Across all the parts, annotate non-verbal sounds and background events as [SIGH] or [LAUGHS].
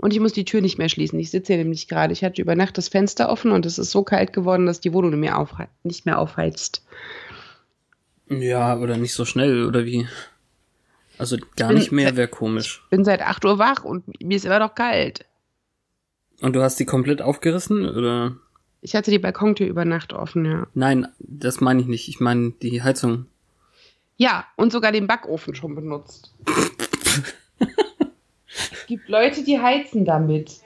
Und ich muss die Tür nicht mehr schließen. Ich sitze hier nämlich gerade. Ich hatte über Nacht das Fenster offen und es ist so kalt geworden, dass die Wohnung nicht mehr, aufhe nicht mehr aufheizt. Ja, oder nicht so schnell, oder wie? Also gar nicht mehr wäre komisch. Ich bin seit 8 Uhr wach und mir ist immer noch kalt. Und du hast die komplett aufgerissen, oder? Ich hatte die Balkontür über Nacht offen, ja. Nein, das meine ich nicht. Ich meine die Heizung. Ja, und sogar den Backofen schon benutzt. [LAUGHS] es gibt Leute, die heizen damit.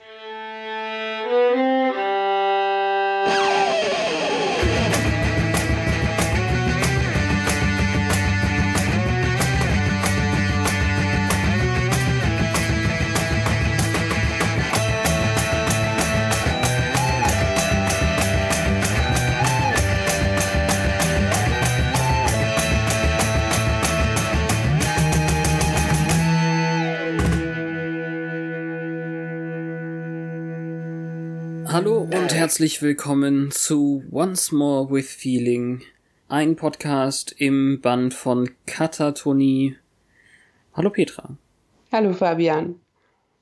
Hallo und herzlich willkommen zu Once More with Feeling, ein Podcast im Band von Katatonie. Hallo Petra. Hallo Fabian.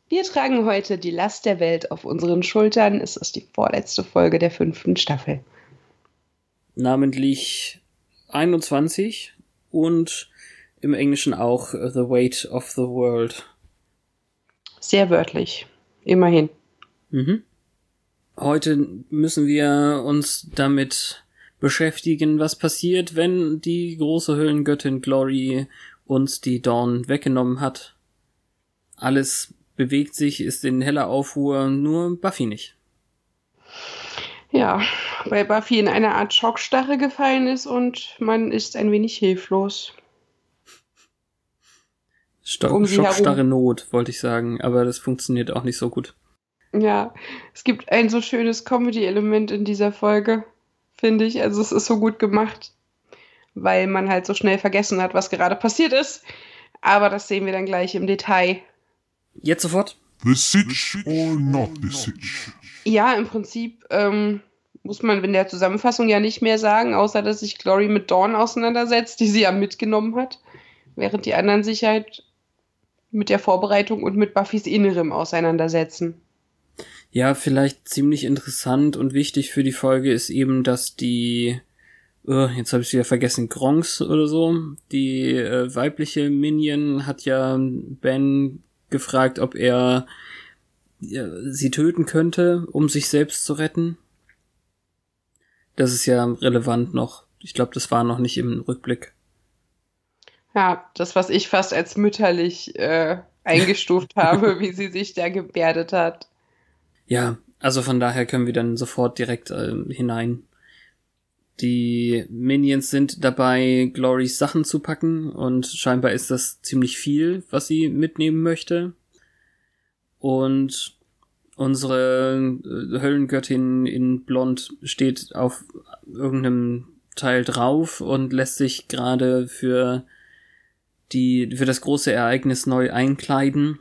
Wir tragen heute die Last der Welt auf unseren Schultern. Es ist die vorletzte Folge der fünften Staffel. Namentlich 21 und im Englischen auch The Weight of the World. Sehr wörtlich. Immerhin. Mhm. Heute müssen wir uns damit beschäftigen, was passiert, wenn die große Höhlengöttin Glory uns die Dawn weggenommen hat. Alles bewegt sich, ist in heller Aufruhr, nur Buffy nicht. Ja, weil Buffy in eine Art Schockstarre gefallen ist und man ist ein wenig hilflos. Sto um Schockstarre Not, wollte ich sagen, aber das funktioniert auch nicht so gut. Ja, es gibt ein so schönes Comedy-Element in dieser Folge, finde ich. Also es ist so gut gemacht, weil man halt so schnell vergessen hat, was gerade passiert ist. Aber das sehen wir dann gleich im Detail. Jetzt sofort? The Sitch or not the Sitch? Ja, im Prinzip ähm, muss man in der Zusammenfassung ja nicht mehr sagen, außer dass sich Glory mit Dawn auseinandersetzt, die sie ja mitgenommen hat, während die anderen sich halt mit der Vorbereitung und mit Buffys Innerem auseinandersetzen. Ja, vielleicht ziemlich interessant und wichtig für die Folge ist eben, dass die, oh, jetzt habe ich wieder vergessen, Gronks oder so, die äh, weibliche Minion hat ja Ben gefragt, ob er ja, sie töten könnte, um sich selbst zu retten. Das ist ja relevant noch. Ich glaube, das war noch nicht im Rückblick. Ja, das, was ich fast als mütterlich äh, eingestuft [LAUGHS] habe, wie sie sich da gebärdet hat. Ja, also von daher können wir dann sofort direkt äh, hinein. Die Minions sind dabei, Glorys Sachen zu packen und scheinbar ist das ziemlich viel, was sie mitnehmen möchte. Und unsere äh, Höllengöttin in Blond steht auf irgendeinem Teil drauf und lässt sich gerade für die, für das große Ereignis neu einkleiden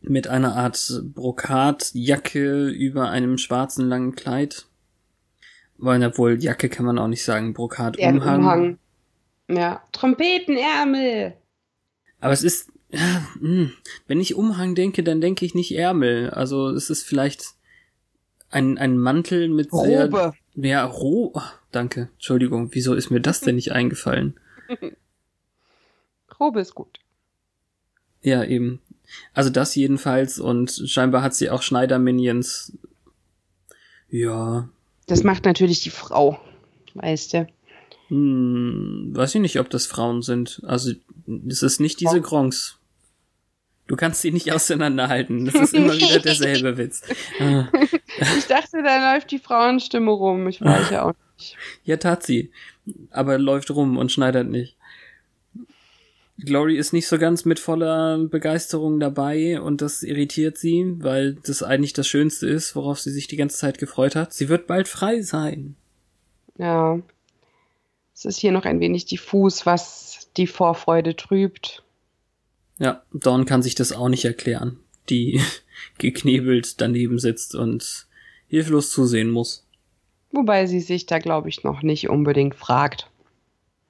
mit einer Art Brokatjacke über einem schwarzen langen Kleid. Weil, obwohl Jacke kann man auch nicht sagen, Brokatumhang. Umhang. Ja, Trompetenärmel. Aber es ist, ja, mh, hm, wenn ich Umhang denke, dann denke ich nicht Ärmel. Also es ist vielleicht ein, ein Mantel mit Robe. sehr, ja, Ro, oh, danke, Entschuldigung, wieso ist mir das denn nicht eingefallen? [LAUGHS] Robe ist gut. Ja, eben. Also das jedenfalls und scheinbar hat sie auch Schneider-Minions. Ja. Das macht natürlich die Frau, weißt du. Hm, weiß ich nicht, ob das Frauen sind. Also es ist nicht diese Gronks. Du kannst sie nicht auseinanderhalten. Das ist immer wieder derselbe Witz. [LAUGHS] ich dachte, da läuft die Frauenstimme rum. Ich weiß ja auch nicht. Ja, tat sie. Aber läuft rum und schneidert nicht. Glory ist nicht so ganz mit voller Begeisterung dabei und das irritiert sie, weil das eigentlich das Schönste ist, worauf sie sich die ganze Zeit gefreut hat. Sie wird bald frei sein. Ja. Es ist hier noch ein wenig diffus, was die Vorfreude trübt. Ja, Dawn kann sich das auch nicht erklären, die [LAUGHS] geknebelt daneben sitzt und hilflos zusehen muss. Wobei sie sich da, glaube ich, noch nicht unbedingt fragt.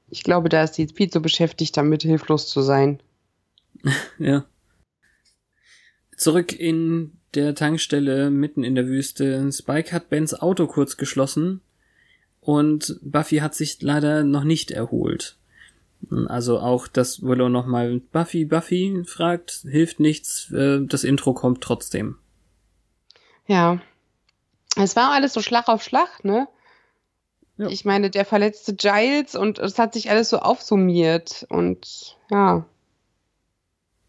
Ich glaube, da ist sie viel zu beschäftigt, damit hilflos zu sein. [LAUGHS] ja. Zurück in der Tankstelle mitten in der Wüste. Spike hat Bens Auto kurz geschlossen und Buffy hat sich leider noch nicht erholt. Also auch, dass Willow nochmal Buffy, Buffy fragt, hilft nichts, äh, das Intro kommt trotzdem. Ja. Es war alles so Schlag auf Schlag, ne? Ja. Ich meine, der verletzte Giles und es hat sich alles so aufsummiert und ja.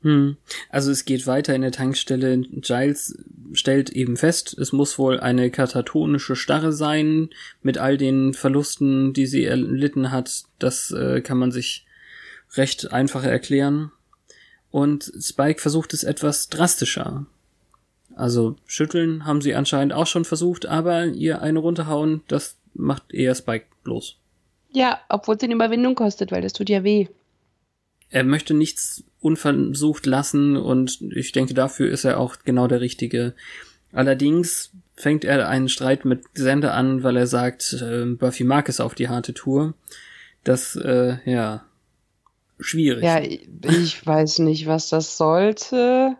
Hm. Also es geht weiter in der Tankstelle. Giles stellt eben fest, es muss wohl eine katatonische Starre sein mit all den Verlusten, die sie erlitten hat. Das äh, kann man sich recht einfach erklären. Und Spike versucht es etwas drastischer. Also schütteln haben sie anscheinend auch schon versucht, aber ihr eine runterhauen, das macht eher Spike bloß. Ja, obwohl es eine Überwindung kostet, weil das tut ja weh. Er möchte nichts unversucht lassen und ich denke, dafür ist er auch genau der Richtige. Allerdings fängt er einen Streit mit Xander an, weil er sagt, äh, Buffy mag es auf die harte Tour. Das, äh, ja, schwierig. Ja, ich weiß nicht, was das sollte.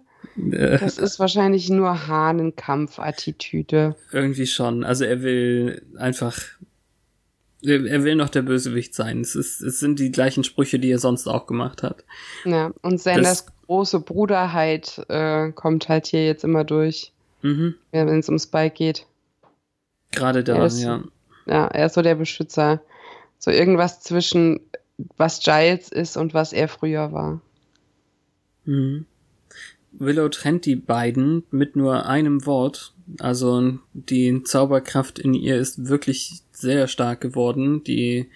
Äh, Das ist wahrscheinlich nur Hahnenkampf-Attitüde. irgendwie schon. Also er will einfach, er will noch der Bösewicht sein. Es, ist, es sind die gleichen Sprüche, die er sonst auch gemacht hat. Ja, und Sanders große Bruderheit äh, kommt halt hier jetzt immer durch, Mhm. wenn es um Spike geht. Gerade da, ja. Ja, er ist so der Beschützer. So irgendwas zwischen was Giles ist und was er früher war. Mhm. Willow trennt die beiden mit nur einem Wort. Also die Zauberkraft in ihr ist wirklich sehr stark geworden. Die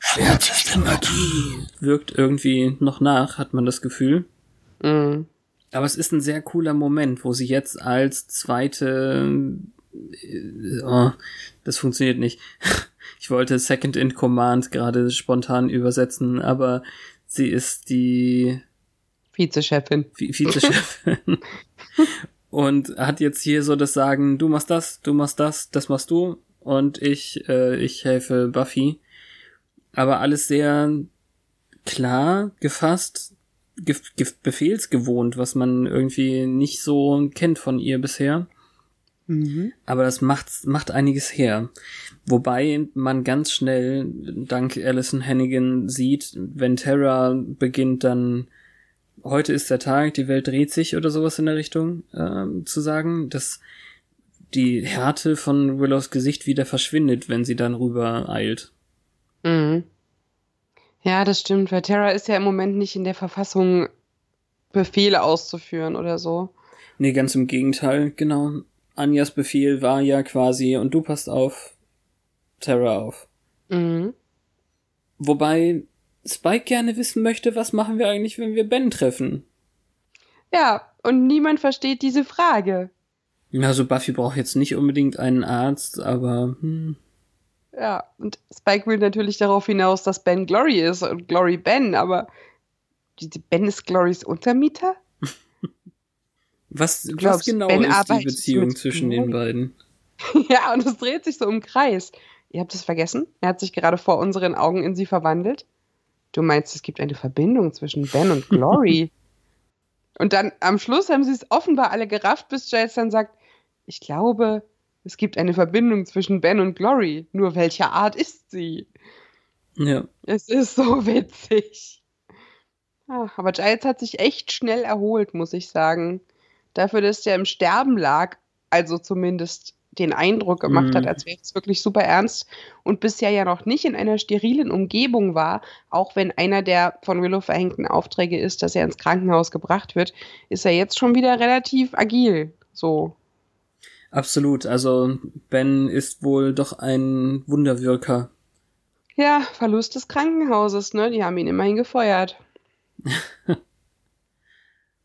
schwärzeste Magie wirkt irgendwie noch nach, hat man das Gefühl. Mhm. Aber es ist ein sehr cooler Moment, wo sie jetzt als zweite äh, oh, das funktioniert nicht. [LAUGHS] Ich wollte Second in Command gerade spontan übersetzen, aber sie ist die Vizechefin. Vi- Vizechefin [LAUGHS] und hat jetzt hier so das Sagen, du machst das, du machst das, das machst du und ich äh, ich helfe Buffy. Aber alles sehr klar gefasst, ge ge befehlsgewohnt, was man irgendwie nicht so kennt von ihr bisher. Mhm. Aber das macht, macht einiges her. Wobei man ganz schnell, dank Alison Hannigan, sieht, wenn Terra beginnt, dann heute ist der Tag, die Welt dreht sich oder sowas in der Richtung, ähm, zu sagen, dass die Härte von Willows Gesicht wieder verschwindet, wenn sie dann rüber eilt. Mhm. Ja, das stimmt, weil Terra ist ja im Moment nicht in der Verfassung, Befehle auszuführen oder so. Nee, ganz im Gegenteil, genau. Anjas Befehl war ja quasi, und du passt auf Terra auf. Mhm. Wobei Spike gerne wissen möchte, was machen wir eigentlich, wenn wir Ben treffen? Ja, und niemand versteht diese Frage. Also Buffy braucht jetzt nicht unbedingt einen Arzt, aber hm, Ja, und Spike will natürlich darauf hinaus, dass Ben Glory ist und Glory Ben, aber Ben ist Glorys Untermieter? [LAUGHS] was, was glaubst, genau Ben ist die Beziehung zwischen den Glory? beiden? [LAUGHS] ja, und es dreht sich so im Kreis. Ihr habt es vergessen? Er hat sich gerade vor unseren Augen in sie verwandelt. Du meinst, es gibt eine Verbindung zwischen Ben und Glory? [LAUGHS] und dann am Schluss haben sie es offenbar alle gerafft, bis Giles dann sagt, ich glaube, es gibt eine Verbindung zwischen Ben und Glory. Nur welcher Art ist sie? Ja. Es ist so witzig. Ah, aber Giles hat sich echt schnell erholt, muss ich sagen. Dafür, dass er im Sterben lag, also zumindest den Eindruck gemacht Mhm. hat, als wäre es wirklich super ernst und bisher ja noch nicht in einer sterilen Umgebung war, auch wenn einer der von Willow verhängten Aufträge ist, dass er ins Krankenhaus gebracht wird, ist er jetzt schon wieder relativ agil. So. Absolut. Also Ben ist wohl doch ein Wunderwirker. Ja, Verlust des Krankenhauses, ne? Die haben ihn immerhin gefeuert. [LAUGHS]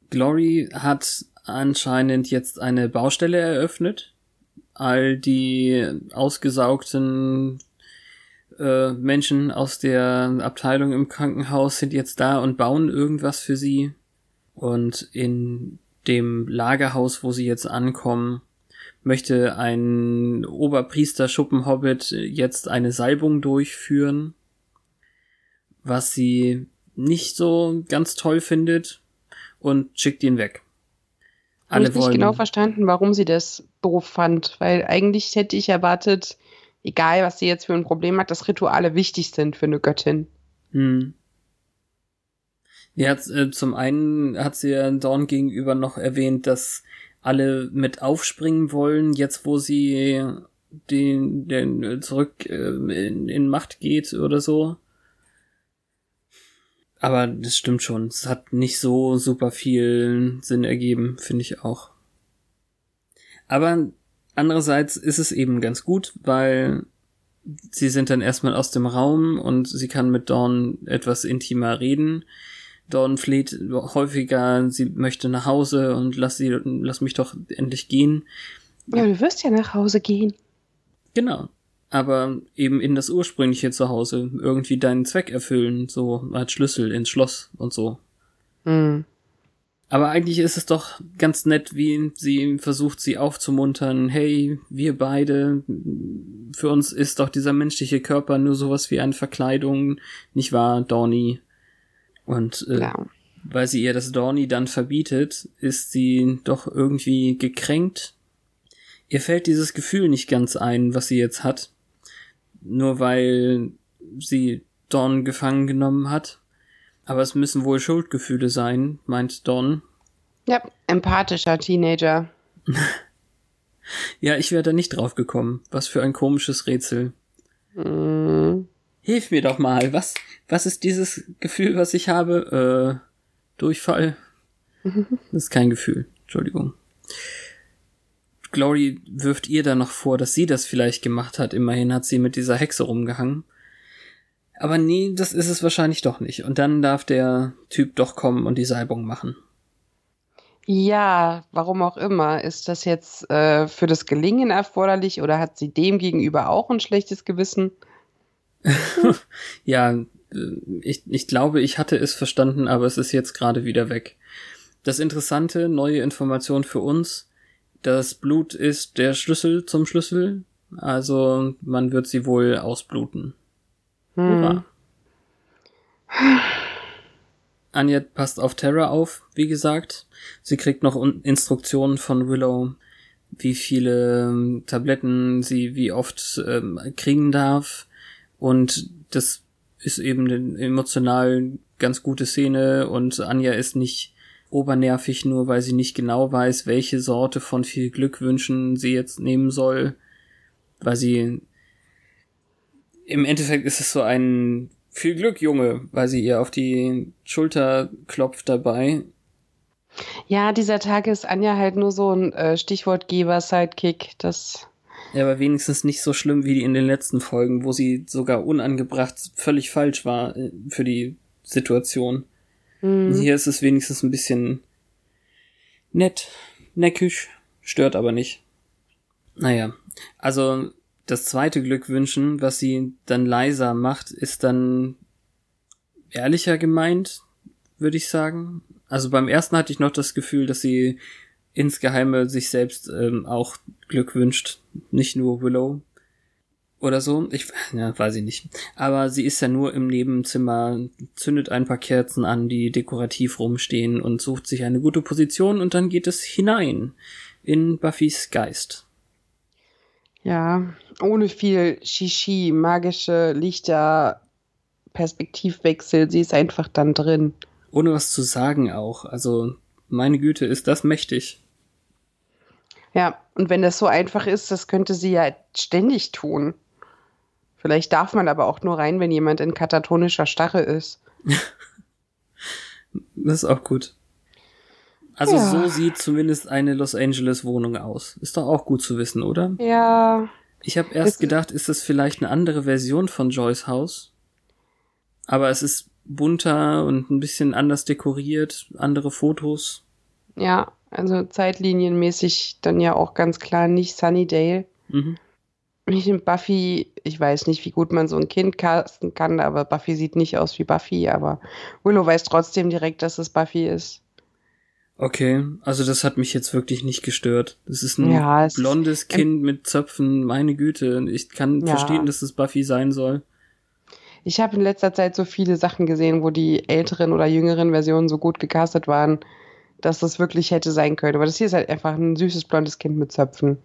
Glory hat anscheinend jetzt eine Baustelle eröffnet. All die ausgesaugten äh, Menschen aus der Abteilung im Krankenhaus sind jetzt da und bauen irgendwas für sie. Und in dem Lagerhaus, wo sie jetzt ankommen, möchte ein Oberpriester Schuppenhobbit jetzt eine Salbung durchführen, was sie nicht so ganz toll findet und schickt ihn weg. Habe ich nicht genau verstanden, warum sie das doof fand, weil eigentlich hätte ich erwartet, egal was sie jetzt für ein Problem hat, dass Rituale wichtig sind für eine Göttin. Hm. Ja, äh, zum einen hat sie ja Dawn gegenüber noch erwähnt, dass alle mit aufspringen wollen, jetzt wo sie den, den zurück äh, in, in Macht geht oder so. Aber das stimmt schon. Es hat nicht so super viel Sinn ergeben, finde ich auch. Aber andererseits ist es eben ganz gut, weil sie sind dann erstmal aus dem Raum und sie kann mit Dawn etwas intimer reden. Dawn fleht häufiger, sie möchte nach Hause und lass sie, lass mich doch endlich gehen. Ja, du wirst ja nach Hause gehen. Genau aber eben in das ursprüngliche Zuhause irgendwie deinen Zweck erfüllen, so als Schlüssel ins Schloss und so. Mhm. Aber eigentlich ist es doch ganz nett, wie sie versucht, sie aufzumuntern. Hey, wir beide, für uns ist doch dieser menschliche Körper nur sowas wie eine Verkleidung, nicht wahr, Dorny? Und äh, ja. weil sie ihr das Dorny dann verbietet, ist sie doch irgendwie gekränkt. Ihr fällt dieses Gefühl nicht ganz ein, was sie jetzt hat nur weil sie Dawn gefangen genommen hat. Aber es müssen wohl Schuldgefühle sein, meint Dawn. Ja, empathischer Teenager. [LAUGHS] ja, ich wäre da nicht drauf gekommen. Was für ein komisches Rätsel. Mm. Hilf mir doch mal. Was, was ist dieses Gefühl, was ich habe? Äh, Durchfall? [LAUGHS] Das ist kein Gefühl. Entschuldigung. Glory wirft ihr dann noch vor, dass sie das vielleicht gemacht hat. Immerhin hat sie mit dieser Hexe rumgehangen. Aber nee, das ist es wahrscheinlich doch nicht. Und dann darf der Typ doch kommen und die Salbung machen. Ja, warum auch immer. Ist das jetzt äh, für das Gelingen erforderlich oder hat sie dem gegenüber auch ein schlechtes Gewissen? [LAUGHS] ja, äh, ich, ich glaube, ich hatte es verstanden, aber es ist jetzt gerade wieder weg. Das Interessante, neue Information für uns, das Blut ist der Schlüssel zum Schlüssel, also man wird sie wohl ausbluten. Hm. Anja passt auf Terra auf, wie gesagt. Sie kriegt noch Instruktionen von Willow, wie viele ähm, Tabletten sie wie oft ähm, kriegen darf. Und das ist eben eine emotional ganz gute Szene und Anja ist nicht obernervig, nur weil sie nicht genau weiß, welche Sorte von viel Glückwünschen sie jetzt nehmen soll, weil sie im Endeffekt ist es so ein viel Glück, Junge, weil sie ihr auf die Schulter klopft dabei. Ja, dieser Tag ist Anja halt nur so ein äh, Stichwortgeber, Sidekick, das. Ja, aber wenigstens nicht so schlimm wie in den letzten Folgen, wo sie sogar unangebracht völlig falsch war äh, für die Situation. Mhm. Hier ist es wenigstens ein bisschen nett, neckisch, stört aber nicht. Naja, also das zweite Glückwünschen, was sie dann leiser macht, ist dann ehrlicher gemeint, würde ich sagen. Also beim ersten hatte ich noch das Gefühl, dass sie insgeheime sich selbst ähm, auch Glück wünscht, nicht nur Willow oder so. Ich ja, weiß ich nicht. Aber sie ist ja nur im Nebenzimmer, zündet ein paar Kerzen an, die dekorativ rumstehen und sucht sich eine gute Position und dann geht es hinein in Buffys Geist. Ja, ohne viel Shishi, magische Lichter, Perspektivwechsel, sie ist einfach dann drin. Ohne was zu sagen auch. Also, meine Güte, ist das mächtig. Ja, und wenn das so einfach ist, das könnte sie ja ständig tun. Vielleicht darf man aber auch nur rein, wenn jemand in katatonischer Starre ist. [LAUGHS] das ist auch gut. Also ja. so sieht zumindest eine Los Angeles Wohnung aus. Ist doch auch gut zu wissen, oder? Ja. Ich habe erst gedacht, ist das vielleicht eine andere Version von Joyce Haus? Aber es ist bunter und ein bisschen anders dekoriert, andere Fotos. Ja, also zeitlinienmäßig dann ja auch ganz klar nicht Sunnydale. Mhm. Ich finde Buffy, ich weiß nicht, wie gut man so ein Kind casten kann, aber Buffy sieht nicht aus wie Buffy, aber Willow weiß trotzdem direkt, dass es Buffy ist. Okay, also das hat mich jetzt wirklich nicht gestört. Das ist ein Ja, es ist- blondes Kind mit Zöpfen, meine Güte. Ich kann Ja. verstehen, dass es Buffy sein soll. Ich habe in letzter Zeit so viele Sachen gesehen, wo die älteren oder jüngeren Versionen so gut gecastet waren, dass das wirklich hätte sein können. Aber das hier ist halt einfach ein süßes blondes Kind mit Zöpfen.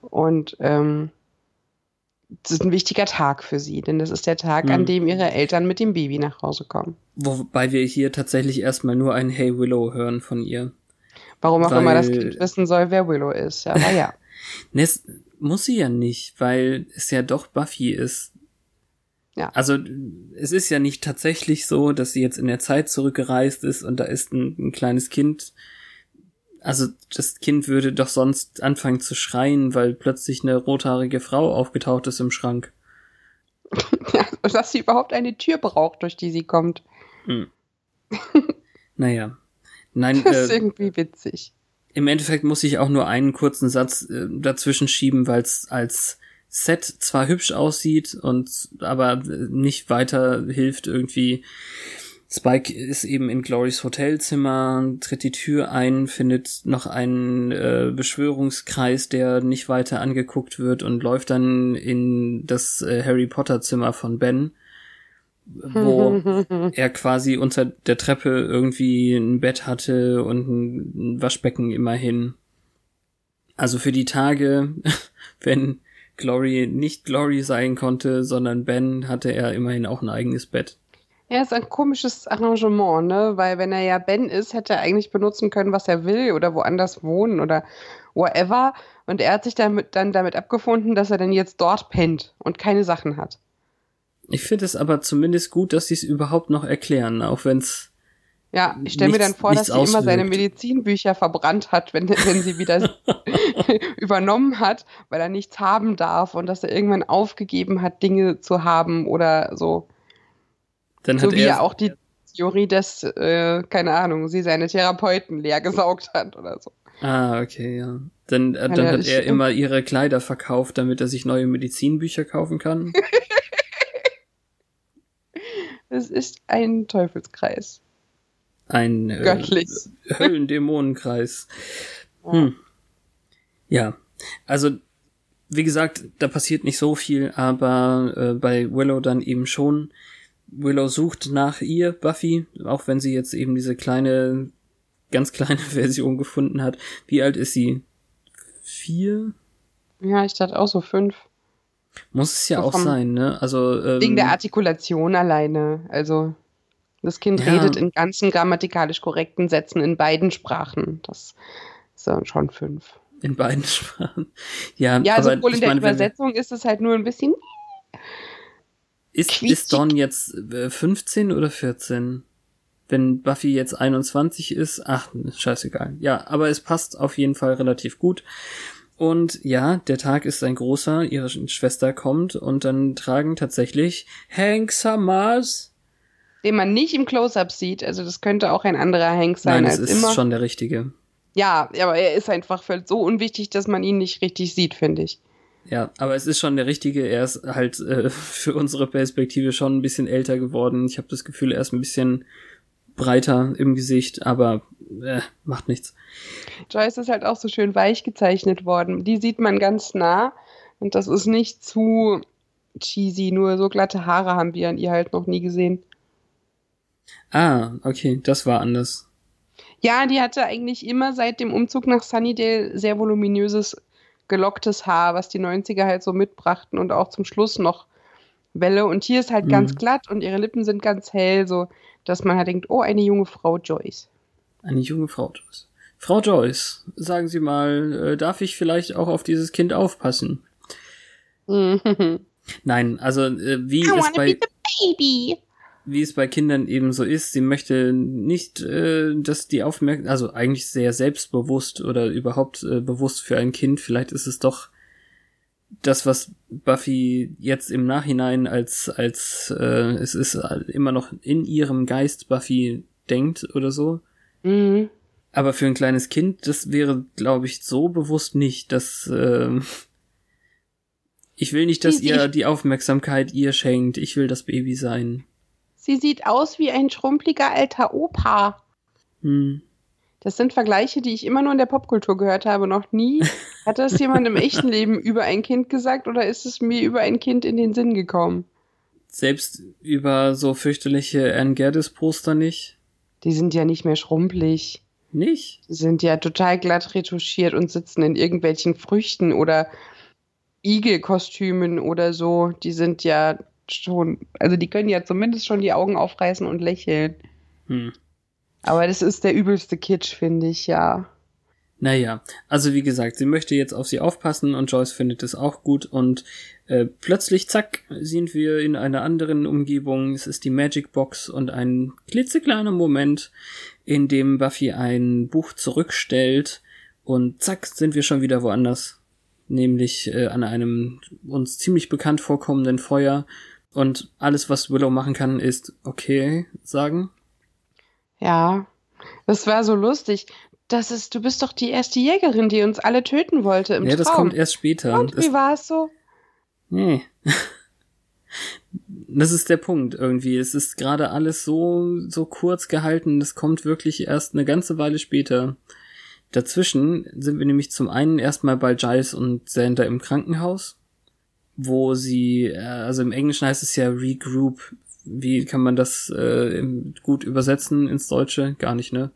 Und ähm, das ist ein wichtiger Tag für sie, denn das ist der Tag, an Hm. dem ihre Eltern mit dem Baby nach Hause kommen. Wobei wir hier tatsächlich erstmal nur ein Hey Willow hören von ihr. Warum auch Weil- immer das Kind wissen soll, wer Willow ist. Aber ja. [LAUGHS] Ne, muss sie ja nicht, weil es ja doch Buffy ist. Ja. Also es ist ja nicht tatsächlich so, dass sie jetzt in der Zeit zurückgereist ist und da ist ein, ein kleines Kind. Also das Kind würde doch sonst anfangen zu schreien, weil plötzlich eine rothaarige Frau aufgetaucht ist im Schrank. [LAUGHS] ja. Dass sie überhaupt eine Tür braucht, durch die sie kommt. [LAUGHS] Naja. Nein, Das ist äh, irgendwie witzig. im Endeffekt muss ich auch nur einen kurzen Satz äh, dazwischen schieben, weil es als Set zwar hübsch aussieht und aber äh, nicht weiter hilft irgendwie. Spike ist eben in Glorys Hotelzimmer, tritt die Tür ein, findet noch einen äh, Beschwörungskreis, der nicht weiter angeguckt wird und läuft dann in das äh, Harry Potter Zimmer von Ben, wo [LAUGHS] er quasi unter der Treppe irgendwie ein Bett hatte und ein Waschbecken immerhin. Also für die Tage, [LAUGHS] wenn Glory nicht Glory sein konnte, sondern Ben, hatte er immerhin auch ein eigenes Bett. Ja, ist ein komisches Arrangement, ne? Weil wenn er ja Ben ist, hätte er eigentlich benutzen können, was er will oder woanders wohnen oder whatever. Und er hat sich damit, dann damit abgefunden, dass er dann jetzt dort pennt und keine Sachen hat. Ich finde es aber zumindest gut, dass sie es überhaupt noch erklären, auch wenn's Ja, ich stelle mir dann vor, dass sie immer seine. Medizinbücher verbrannt hat, wenn, wenn sie wieder [LAUGHS] [LAUGHS] übernommen hat, weil er nichts haben darf und dass er irgendwann aufgegeben hat, Dinge zu haben oder so. Dann So hat wie er ja auch die Theorie, dass, äh, keine Ahnung, sie seine Therapeuten leer gesaugt hat oder so. Ah, okay, ja. Dann, äh, dann hat er immer ihre Kleider verkauft, damit er sich neue Medizinbücher kaufen kann. [LAUGHS] Es ist ein Teufelskreis. Ein äh, Göttlich. [LAUGHS] Höllendämonenkreis. Hm. Ja, also wie gesagt, da passiert nicht so viel, aber äh, bei Willow dann eben schon. Willow sucht nach ihr, Buffy, auch wenn sie jetzt eben diese kleine, ganz kleine [LAUGHS] Version gefunden hat. Wie alt ist sie? Vier? Ja, ich dachte auch so fünf. Muss es ja So auch sein, ne? Also ähm, Wegen der Artikulation alleine. Also, das Kind Ja. redet in ganzen grammatikalisch korrekten Sätzen in beiden Sprachen. Das ist dann schon fünf. in beiden [LAUGHS] Sprachen. Ja, Ja, aber sowohl in der meine, Übersetzung ist es halt nur ein bisschen. Ist, ist Dawn jetzt äh, 15 oder 14? Wenn Buffy jetzt 21 ist, ach, scheißegal. Ja, aber es passt auf jeden Fall relativ gut. Und ja, der Tag ist ein großer, ihre Sch- Schwester kommt und dann tragen tatsächlich Hank Summers. den man nicht im Close-Up sieht. Also, das könnte auch ein anderer Hank sein Nein, es als ist immer. schon der richtige. Ja, aber er ist einfach so unwichtig, dass man ihn nicht richtig sieht, finde ich. Ja, aber es ist schon der richtige. Er ist halt äh, [LAUGHS] für unsere Perspektive schon ein bisschen älter geworden. Ich habe das Gefühl, er ist ein bisschen breiter im Gesicht, aber äh, macht nichts. Joyce ist halt auch so schön weich gezeichnet worden. Die sieht man ganz nah und das ist nicht zu cheesy, nur so glatte Haare haben wir an ihr halt noch nie gesehen. Ah, okay, das war anders. Ja, die hatte eigentlich immer seit dem Umzug nach Sunnydale sehr voluminöses, gelocktes Haar, was die 90er halt so mitbrachten und auch zum Schluss noch Welle. Und hier ist halt Mhm. ganz glatt und ihre Lippen sind ganz hell, so dass man halt denkt, oh, eine junge Frau Joyce. Eine junge Frau Joyce. Frau Joyce, sagen Sie mal, äh, darf ich vielleicht auch auf dieses Kind aufpassen? Mhm. [LAUGHS] Nein, also äh, wie I be bei baby. Wie es bei Kindern eben so ist, sie möchte nicht, äh, dass die Aufmerksamkeit, also eigentlich sehr selbstbewusst oder überhaupt äh, bewusst für ein Kind, vielleicht ist es doch das, was Buffy jetzt im Nachhinein als, als äh, es ist immer noch in ihrem Geist Buffy denkt oder so. Mhm. Aber für ein kleines Kind, das wäre, glaube ich, so bewusst nicht, dass äh, ich will nicht, dass ihr die Aufmerksamkeit ihr schenkt. Ich will das Baby sein. Sie sieht aus wie ein schrumpeliger alter Opa. Hm. Das sind Vergleiche, die ich immer nur in der Popkultur gehört habe. Noch nie [LAUGHS] hat das jemand im echten Leben über ein Kind gesagt oder ist es mir über ein Kind in den Sinn gekommen? Selbst über so fürchterliche Anne Geddes Poster nicht. Die sind ja nicht mehr schrumpelig. Nicht? Die sind ja total glatt retuschiert und sitzen in irgendwelchen Früchten oder Igelkostümen oder so. Die sind ja schon, also die können ja zumindest schon die Augen aufreißen und lächeln. Hm. Aber das ist der übelste Kitsch, finde ich, ja. Naja, also wie gesagt, sie möchte jetzt auf sie aufpassen und Joyce findet es auch gut und äh, plötzlich, zack, sind wir in einer anderen Umgebung. Es ist die Magic Box und ein klitzekleiner Moment, in dem Buffy ein Buch zurückstellt und zack, sind wir schon wieder woanders. Nämlich äh, an einem uns ziemlich bekannt vorkommenden Feuer und alles, was Willow machen kann, ist okay sagen. Ja. Das war so lustig. Das ist, du bist doch die erste Jägerin, die uns alle töten wollte im ja, das Traum. kommt erst später. Und Das- wie war es so? Nee. [LAUGHS] Das ist der Punkt irgendwie. Es ist gerade alles so, so kurz gehalten. Das kommt wirklich erst eine ganze Weile später. Dazwischen sind wir nämlich zum einen erstmal bei Giles und Xander im Krankenhaus, wo sie, äh, also im Englischen heißt es ja Regroup. Wie kann man das äh, gut übersetzen ins Deutsche? Gar nicht, ne?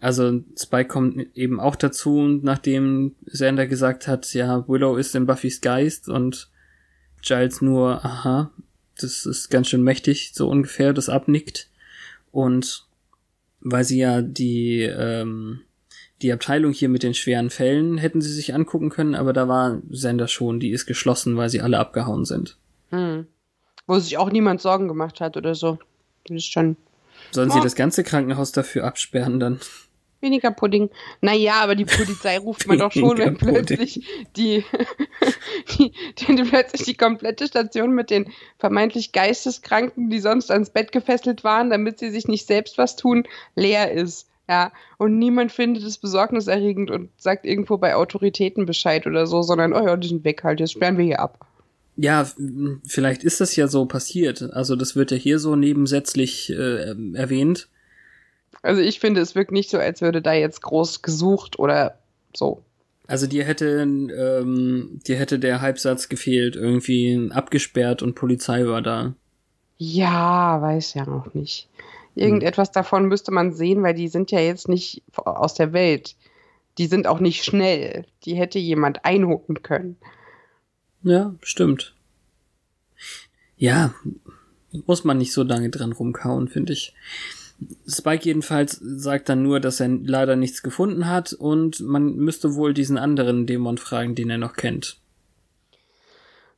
Also Spike kommt eben auch dazu, nachdem Xander gesagt hat, ja, Willow ist in Buffys Geist und Giles nur, aha, das ist ganz schön mächtig, so ungefähr, das abnickt. Und weil sie ja die, ähm, die Abteilung hier mit den schweren Fällen hätten sie sich angucken können, aber da war Sender schon, die ist geschlossen, weil sie alle abgehauen sind. Hm. Wo sich auch niemand Sorgen gemacht hat oder so. Das ist schon Sollen sie Oh. das ganze Krankenhaus dafür absperren dann? weniger Pudding. Naja, aber die Polizei [LAUGHS] ruft man doch schon, wenn plötzlich die, [LAUGHS] die, die, die plötzlich die komplette Station mit den vermeintlich Geisteskranken, die sonst ans Bett gefesselt waren, damit sie sich nicht selbst was tun, leer ist. Ja, und niemand findet es besorgniserregend und sagt irgendwo bei Autoritäten Bescheid oder so, sondern, oh ja, die sind weg halt, jetzt sperren wir hier ab. Ja, vielleicht ist das ja so passiert. Also das wird ja hier so nebensätzlich äh, erwähnt. Also ich finde, es wirkt nicht so, als würde da jetzt groß gesucht oder so. Also dir hätte, ähm, dir hätte der Halbsatz gefehlt, irgendwie abgesperrt und Polizei war da. Ja, weiß ja noch nicht. Irgendetwas davon müsste man sehen, weil die sind ja jetzt nicht aus der Welt. Die sind auch nicht schnell. Die hätte jemand einholen können. Ja, stimmt. Ja, muss man nicht so lange dran rumkauen, finde ich. Spike jedenfalls sagt dann nur, dass er leider nichts gefunden hat und man müsste wohl diesen anderen Dämon fragen, den er noch kennt.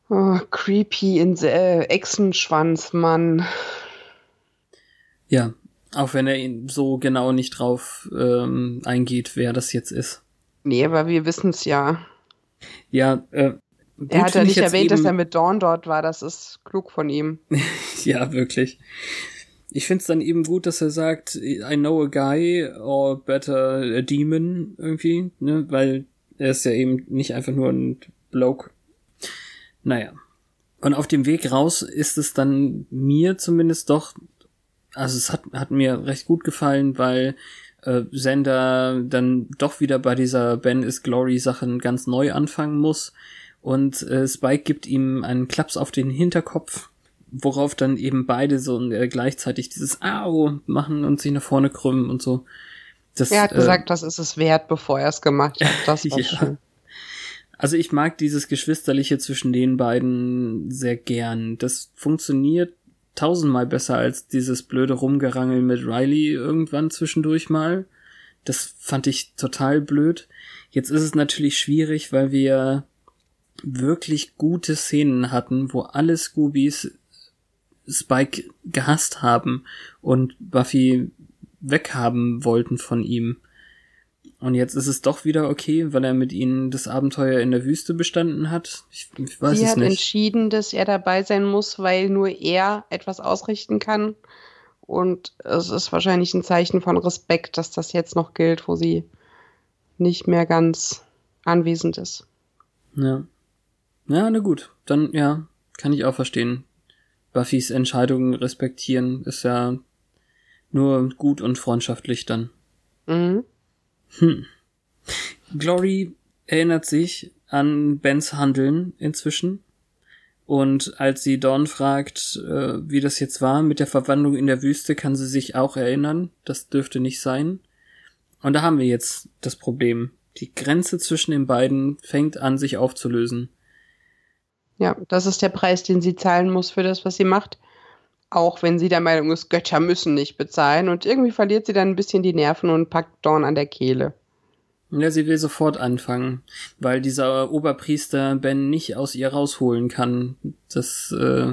Oh, creepy in äh, Echsenschwanz, Mann. Ja, auch wenn er ihn so genau nicht drauf ähm, eingeht, wer das jetzt ist. Nee, aber wir wissen es ja. Ja, äh, gut Er hat ja finde ich nicht erwähnt, dass eben- er mit Dawn dort war. Das ist klug von ihm. [LAUGHS] Ja, wirklich. Ich find's dann eben gut, dass er sagt, I know a guy or better a demon irgendwie, ne, weil er ist ja eben nicht einfach nur ein Bloke. Naja. Und auf dem Weg raus ist es dann mir zumindest doch, also es hat, hat mir recht gut gefallen, weil äh, Sender dann doch wieder bei dieser Ben is Glory Sachen ganz neu anfangen muss und äh, Spike gibt ihm einen Klaps auf den Hinterkopf, worauf dann eben beide so äh, gleichzeitig dieses Au machen und sich nach vorne krümmen und so. Das, Er hat äh, gesagt, das ist es wert, bevor er es gemacht hat. Das [LAUGHS] war Ja. schön. Also ich mag dieses Geschwisterliche zwischen den beiden sehr gern. Das funktioniert tausendmal besser als dieses blöde Rumgerangel mit Riley irgendwann zwischendurch mal. Das fand ich total blöd. Jetzt ist es natürlich schwierig, weil wir wirklich gute Szenen hatten, wo alle Scoobies Spike gehasst haben und Buffy weghaben wollten von ihm. Und jetzt ist es doch wieder okay, weil er mit ihnen das Abenteuer in der Wüste bestanden hat. Ich, ich weiß Sie es hat nicht. entschieden, dass er dabei sein muss, weil nur er etwas ausrichten kann. Und es ist wahrscheinlich ein Zeichen von Respekt, dass das jetzt noch gilt, wo sie nicht mehr ganz anwesend ist. Ja. Ja, na gut. Dann, ja, kann ich auch verstehen. Buffys Entscheidungen respektieren ist ja nur gut und freundschaftlich dann. Mhm. Hm. Glory erinnert sich an Bens Handeln inzwischen. Und als sie Dawn fragt, äh, wie das jetzt war mit der Verwandlung in der Wüste, kann sie sich auch erinnern. Das dürfte nicht sein. Und da haben wir jetzt das Problem. Die Grenze zwischen den beiden fängt an, sich aufzulösen. Ja, das ist der Preis, den sie zahlen muss für das, was sie macht. Auch wenn sie der Meinung ist, Götter müssen nicht bezahlen. Und irgendwie verliert sie dann ein bisschen die Nerven und packt Dawn an der Kehle. Ja, sie will sofort anfangen, weil dieser Oberpriester Ben nicht aus ihr rausholen kann. Das, äh,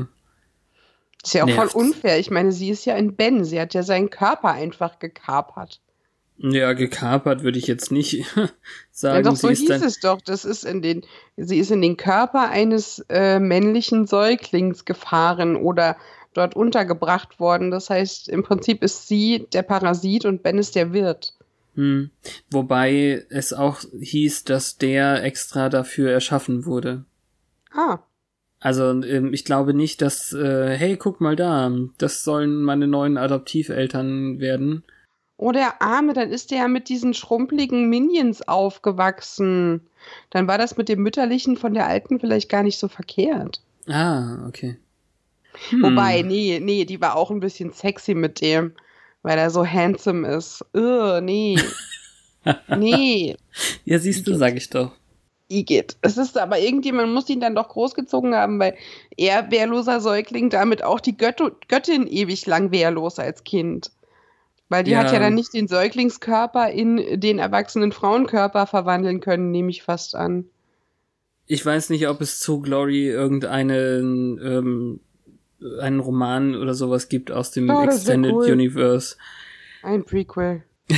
Ist ja auch Nervt's. voll unfair. Ich meine, sie ist ja in Ben. Sie hat ja seinen Körper einfach gekapert. ja, gekapert würde ich jetzt nicht [LAUGHS] Ja, sagen. doch, so hieß es doch. Das ist in den, sie ist in den Körper eines äh, männlichen Säuglings gefahren oder dort untergebracht worden. Das heißt, im Prinzip ist sie der Parasit und Ben ist der Wirt. hm, wobei es auch hieß, dass der extra dafür erschaffen wurde. Ah, Also ähm, ich glaube nicht, dass, äh, hey, guck mal da, das sollen meine neuen Adoptiveltern werden. oh der Arme, dann ist der ja mit diesen schrumpeligen Minions aufgewachsen. Dann war das mit dem Mütterlichen von der Alten vielleicht gar nicht so verkehrt. Ah, okay. Hm. Wobei, nee, nee, die war auch ein bisschen sexy mit dem, weil er so handsome ist. Ugh, nee. [LAUGHS] nee. Ja, siehst du, sag ich doch. Igitt. Es ist aber irgendjemand muss ihn dann doch großgezogen haben, weil er wehrloser Säugling damit auch die Göttu Göttin ewig lang wehrlos als Kind. Weil die Ja. hat ja dann nicht den Säuglingskörper in den erwachsenen Frauenkörper verwandeln können, nehme ich fast an. Ich weiß nicht, ob es zu Glory irgendeinen ähm, einen Roman oder sowas gibt aus dem Oh, Extended cool. Universe. Ein Prequel. [LAUGHS]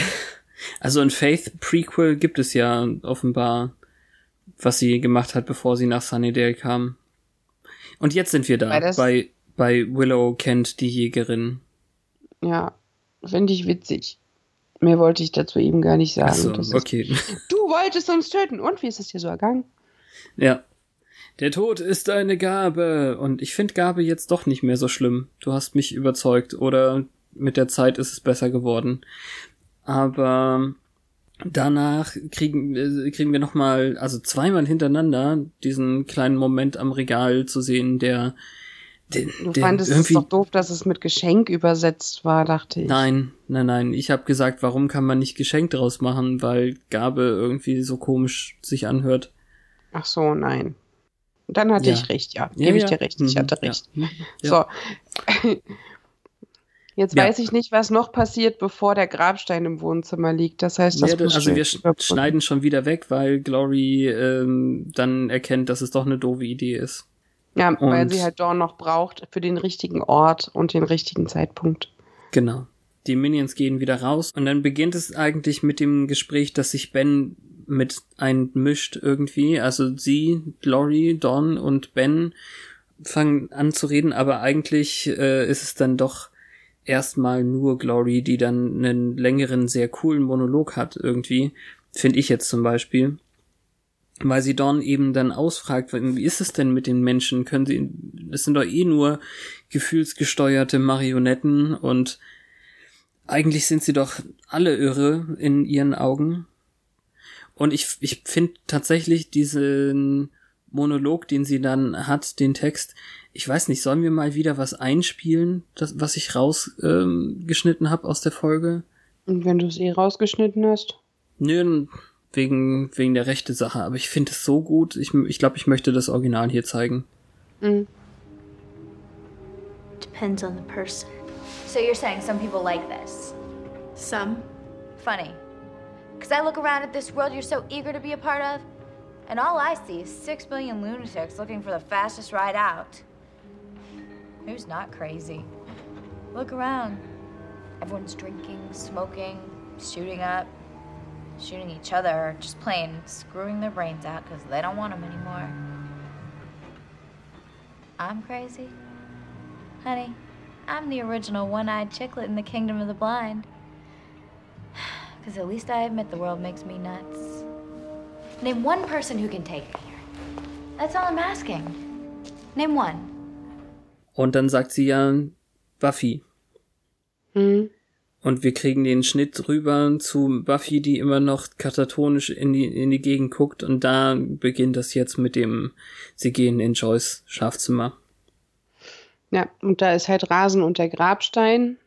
Also ein Faith Prequel gibt es ja offenbar, was sie gemacht hat, bevor sie nach Sunnydale kam. Und jetzt sind wir da bei bei Willow kennt die Jägerin. Ja, finde ich witzig. Mehr wollte ich dazu eben gar nicht sagen. Das ist- okay. Du wolltest uns töten. Und wie ist es dir so ergangen? Ja. Der Tod ist eine Gabe. Und ich finde Gabe jetzt doch nicht mehr so schlimm. Du hast mich überzeugt. Oder mit der Zeit ist es besser geworden. Aber danach kriegen, äh, kriegen wir nochmal, also zweimal hintereinander, diesen kleinen Moment am Regal zu sehen, der, den, Du der fandest es irgendwie doch doof, dass es mit Geschenk übersetzt war, dachte ich. Nein, nein, nein. Ich habe gesagt, warum kann man nicht Geschenk draus machen, weil Gabe irgendwie so komisch sich anhört. Ach so, nein. Dann hatte Ja. ich recht, ja. Gebe ich dir recht. Ich Mhm, hatte recht. Mhm. So. [LAUGHS] Jetzt weiß ich nicht, was noch passiert, bevor der Grabstein im Wohnzimmer liegt. Das heißt, das musst also du wir schneiden schon wieder weg, weil Glory ähm, dann erkennt, dass es doch eine doofe Idee ist. Ja, weil und- sie halt Dawn noch braucht für den richtigen Ort und den richtigen Zeitpunkt. Genau. Die Minions gehen wieder raus und dann beginnt es eigentlich mit dem Gespräch, dass sich Ben mit einmischt irgendwie. Also sie, Glory, Dawn und Ben fangen an zu reden, aber eigentlich äh, ist es dann doch erstmal nur Glory, die dann einen längeren, sehr coolen Monolog hat irgendwie. Finde ich jetzt zum Beispiel. Weil sie Dawn eben dann ausfragt, wie ist es denn mit den Menschen? Können sie, es sind doch eh nur gefühlsgesteuerte Marionetten und eigentlich sind sie doch alle irre in ihren Augen. Und ich, ich finde tatsächlich diesen Monolog, den sie dann hat, den Text, ich weiß nicht, sollen wir mal wieder was einspielen, das, was ich rausgeschnitten ähm, geschnitten habe aus der Folge? Und wenn du es eh rausgeschnitten hast? Nö, wegen, wegen der rechte Sache, aber ich finde es so gut, ich, ich glaube, ich möchte das Original hier zeigen. Mhm. Depends on the person. So you're saying some people like this? Some. Funny. Because I look around at this world you're so eager to be a part of, and all I see is six billion lunatics looking for the fastest ride out. Who's not crazy? Look around. Everyone's drinking, smoking, shooting up. shooting each other just plain screwing their brains out because they don't want them anymore. I'm crazy? Honey, I'm the original one eyed chicklet in the kingdom of the blind. [SIGHS] [SIGHS] Because at least I admit the world makes me nuts. Name one person who can take me here. That's all I'm asking. Name one. Und dann sagt sie ja Buffy. Hm. Und wir kriegen den Schnitt rüber zu Buffy, die immer noch katatonisch in die, in die Gegend guckt. Und da beginnt das jetzt mit dem, sie gehen in Joyce Schlafzimmer. Ja, und da ist halt Rasen und der Grabstein.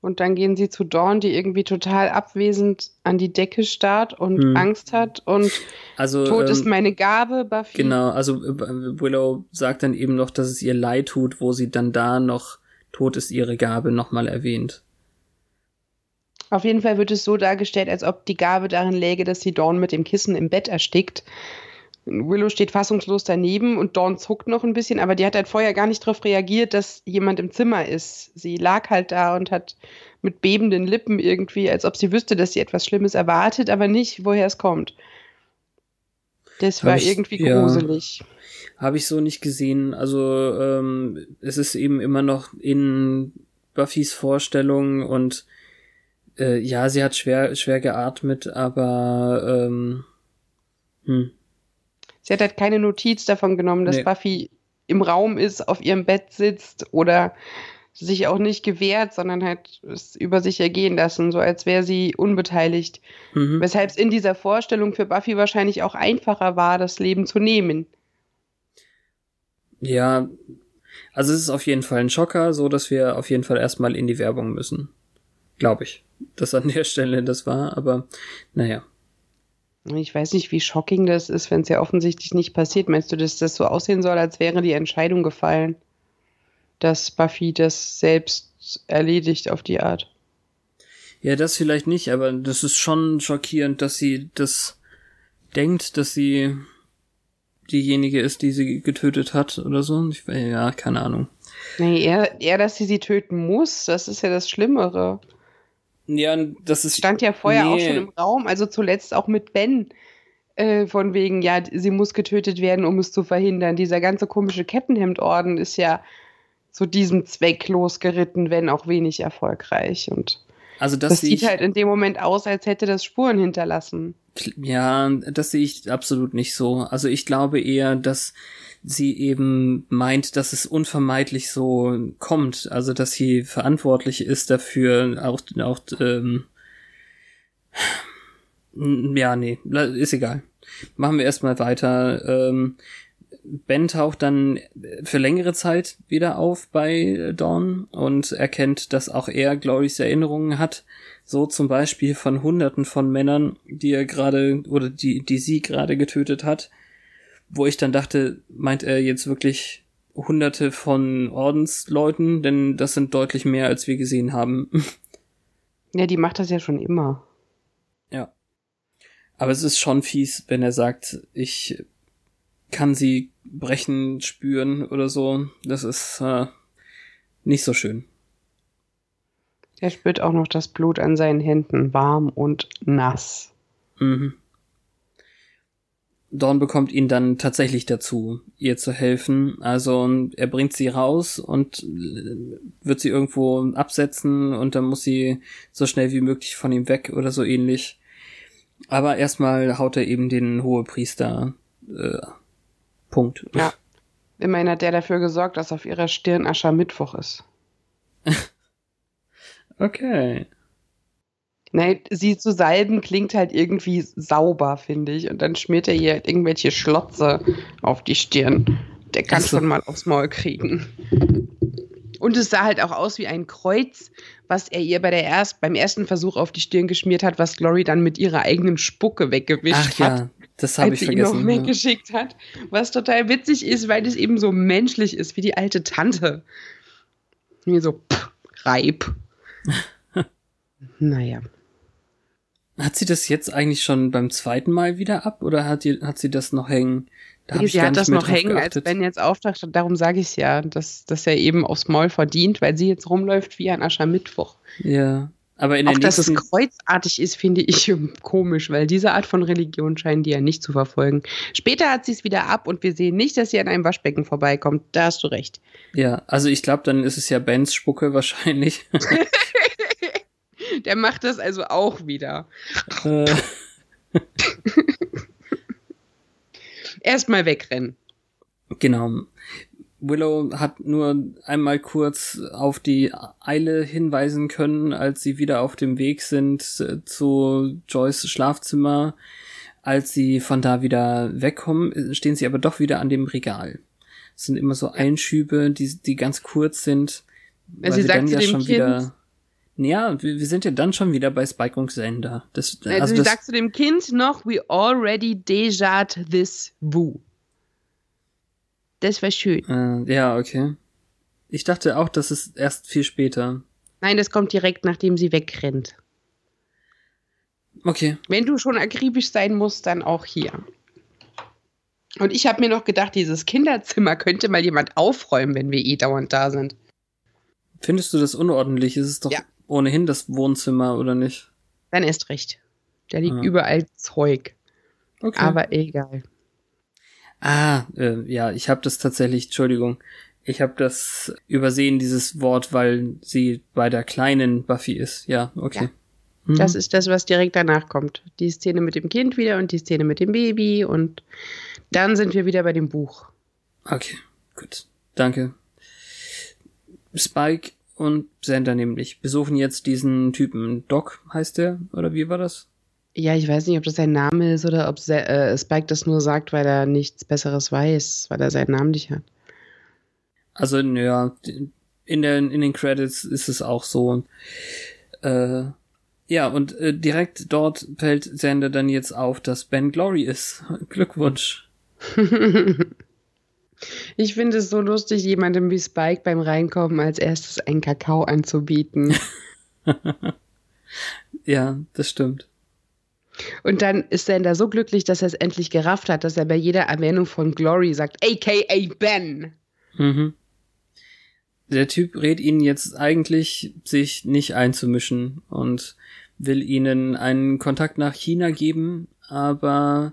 Und dann gehen sie zu Dawn, die irgendwie total abwesend an die Decke starrt und Hm. Angst hat. Und Also, Tod ähm, ist meine Gabe, Buffy. Genau, also äh, Willow sagt dann eben noch, dass es ihr leid tut, wo sie dann da noch Tod ist ihre Gabe nochmal erwähnt. Auf jeden Fall wird es so dargestellt, als ob die Gabe darin läge, dass sie Dawn mit dem Kissen im Bett erstickt. Willow steht fassungslos daneben und Dawn zuckt noch ein bisschen, aber die hat halt vorher gar nicht darauf reagiert, dass jemand im Zimmer ist. Sie lag halt da und hat mit bebenden Lippen irgendwie, als ob sie wüsste, dass sie etwas Schlimmes erwartet, aber nicht, woher es kommt. Das war ich- irgendwie ja. gruselig. Habe ich so nicht gesehen. Also ähm, es ist eben immer noch in Buffys Vorstellung und äh, ja, sie hat schwer, schwer geatmet, aber ähm, hm, Sie hat halt keine Notiz davon genommen, dass Nee. Buffy im Raum ist, auf ihrem Bett sitzt oder sich auch nicht gewehrt, sondern halt es über sich ergehen lassen, so als wäre sie unbeteiligt. mhm. Weshalb es in dieser Vorstellung für Buffy wahrscheinlich auch einfacher war, das Leben zu nehmen. ja, also es ist auf jeden Fall ein Schocker, so dass wir auf jeden Fall erstmal in die Werbung müssen. Glaube ich, dass an der [LAUGHS] Stelle das war, aber naja. Ich weiß nicht, wie shocking das ist, wenn es ja offensichtlich nicht passiert. Meinst du, dass das so aussehen soll, als wäre die Entscheidung gefallen, dass Buffy das selbst erledigt auf die Art? Ja, das vielleicht nicht, aber das ist schon schockierend, dass sie das denkt, dass sie diejenige ist, die sie getötet hat oder so. Ich, ja, keine Ahnung. Nee, eher, eher, dass sie sie töten muss, das ist ja das Schlimmere. Ja, das ist. stand ja vorher auch Nee. schon im Raum, also zuletzt auch mit Ben, äh, von wegen, ja, sie muss getötet werden, um es zu verhindern. Dieser ganze komische Kettenhemdorden ist ja zu diesem Zweck losgeritten, wenn auch wenig erfolgreich. Und Also das, das, sieht ich, halt in dem Moment aus, als hätte das Spuren hinterlassen. ja, das sehe ich absolut nicht so. Also ich glaube eher, dass sie eben meint, dass es unvermeidlich so kommt. Also dass sie verantwortlich ist dafür, auch, auch ähm, ja, nee, ist egal. Machen wir erstmal weiter. Ähm, Ben taucht dann für längere Zeit wieder auf bei Dawn und erkennt, dass auch er Glorys Erinnerungen hat. So zum Beispiel von Hunderten von Männern, die er gerade oder die, die sie gerade getötet hat. Wo ich dann dachte, meint er jetzt wirklich Hunderte von Ordensleuten? Denn das sind deutlich mehr, als wir gesehen haben. [LAUGHS] Ja, die macht das ja schon immer. Ja. Aber es ist schon fies, wenn er sagt, ich kann sie brechen, spüren oder so. Das ist äh, nicht so schön. Er spürt auch noch das Blut an seinen Händen, warm und nass. Mhm. Dawn bekommt ihn dann tatsächlich dazu, ihr zu helfen. Also er bringt sie raus und äh, wird sie irgendwo absetzen und dann muss sie so schnell wie möglich von ihm weg oder so ähnlich. Aber erstmal haut er eben den Hohepriester. Äh, Punkt. Ja. Immerhin hat der dafür gesorgt, dass auf ihrer Stirn Aschermittwoch ist. [LAUGHS] Okay. Nein, sie zu salben klingt halt irgendwie sauber, finde ich. Und dann schmiert er ihr halt irgendwelche Schlotze auf die Stirn. Der kann schon mal aufs Maul kriegen. Und es sah halt auch aus wie ein Kreuz, was er ihr bei der erst, beim ersten Versuch auf die Stirn geschmiert hat, was Glory dann mit ihrer eigenen Spucke weggewischt Ach hat. ja, das habe ich sie ihn noch vergessen. Ja. weggeschickt hat. Was total witzig ist, weil es eben so menschlich ist, wie die alte Tante. Wie so, pff, reib. [LAUGHS] naja. Hat sie das jetzt eigentlich schon beim zweiten Mal wieder ab oder hat, die, hat sie das noch hängen? Da sie hat das noch hängen, als geachtet. Ben jetzt auftaucht. Darum sage ich es ja, dass, dass er eben aufs Maul verdient, weil sie jetzt rumläuft wie ein Aschermittwoch. Ja, Aber in der Auch dass es nächsten, kreuzartig ist, finde ich [LAUGHS] komisch, weil diese Art von Religion scheinen die ja nicht zu verfolgen. Später hat sie es wieder ab und wir sehen nicht, dass sie an einem Waschbecken vorbeikommt. Da hast du recht. ja, also ich glaube, dann ist es ja Bens Spucke wahrscheinlich. [LAUGHS] [LAUGHS] Der macht das also auch wieder. äh, [LAUGHS] Erstmal wegrennen. Genau. Willow hat nur einmal kurz auf die Eile hinweisen können, als sie wieder auf dem Weg sind äh, zu Joyce Schlafzimmer. Als sie von da wieder wegkommen, stehen sie aber doch wieder an dem Regal. Es sind immer so Einschübe, die, die ganz kurz sind. Ja, sie wir sagt dann ja schon Kind- wieder. Ja, wir, wir sind ja dann schon wieder bei Spike und Xander. Das, Also, also sie das, sagt zu dem Kind noch, we already dejat this woo. Das war schön. äh, ja, okay. Ich dachte auch, das ist erst viel später. Nein, das kommt direkt, nachdem sie wegrennt. Okay. Wenn du schon akribisch sein musst, dann auch hier. Und ich habe mir noch gedacht, dieses Kinderzimmer könnte mal jemand aufräumen, wenn wir eh dauernd da sind. Findest du das unordentlich? Es ist doch Ja. Ohnehin das Wohnzimmer, oder nicht? Dann erst recht. Da liegt Ah. überall Zeug. Okay. Aber egal. ah, äh, ja, ich habe das tatsächlich, Entschuldigung, ich habe das übersehen, dieses Wort, weil sie bei der kleinen Buffy ist. Ja, okay. Mhm. Das ist das, was direkt danach kommt. Die Szene mit dem Kind wieder und die Szene mit dem Baby und dann sind wir wieder bei dem Buch. Okay, gut. Danke. Spike und Sander nämlich besuchen jetzt diesen Typen. Doc heißt der, oder wie war das? Ja, ich weiß nicht, ob das sein Name ist oder ob Se- äh, Spike das nur sagt, weil er nichts Besseres weiß, weil er seinen Namen nicht hat. Also, ja, in, der, in den Credits ist es auch so. Äh, ja, und äh, direkt dort fällt Sander dann jetzt auf, dass Ben Glory ist. [LAUGHS] Glückwunsch. [LAUGHS] Ich finde es so lustig, jemandem wie Spike beim Reinkommen als erstes einen Kakao anzubieten. [LAUGHS] Ja, das stimmt. Und dann ist er da so glücklich, dass er es endlich gerafft hat, dass er bei jeder Erwähnung von Glory sagt, aka Ben. Mhm. Der Typ rät ihnen jetzt eigentlich, sich nicht einzumischen und will ihnen einen Kontakt nach China geben, aber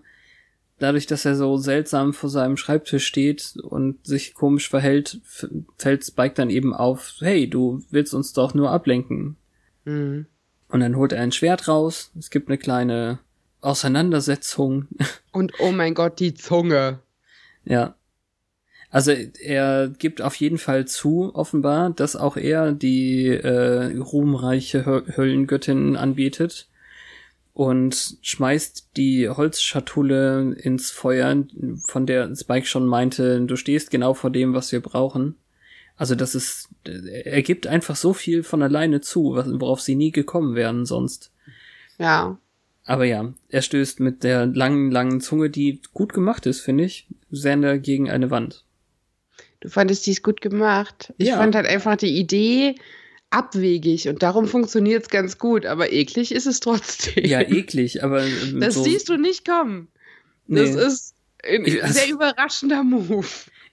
dadurch, dass er so seltsam vor seinem Schreibtisch steht und sich komisch verhält, fällt Spike dann eben auf, hey, du willst uns doch nur ablenken. Mhm. Und dann holt er ein Schwert raus, es gibt eine kleine Auseinandersetzung, [LAUGHS] Und oh mein Gott, die Zunge. Ja. Also er gibt auf jeden Fall zu, offenbar, dass auch er die äh, ruhmreiche Hö Höllengöttin anbetet und schmeißt die Holzschatulle ins Feuer, von der Spike schon meinte, du stehst genau vor dem, was wir brauchen. Also das ist, er gibt einfach so viel von alleine zu, worauf sie nie gekommen wären sonst. Ja. Aber ja, er stößt mit der langen, langen Zunge, die gut gemacht ist, finde ich, Sander gegen eine Wand. Du fandest dies gut gemacht. Ich Ja. fand halt einfach die Idee abwegig und darum funktioniert es ganz gut, aber eklig ist es trotzdem. Ja, eklig, aber ähm, [LAUGHS] Das so, siehst du nicht kommen. Das nee. ist ein Ich- sehr überraschender Move.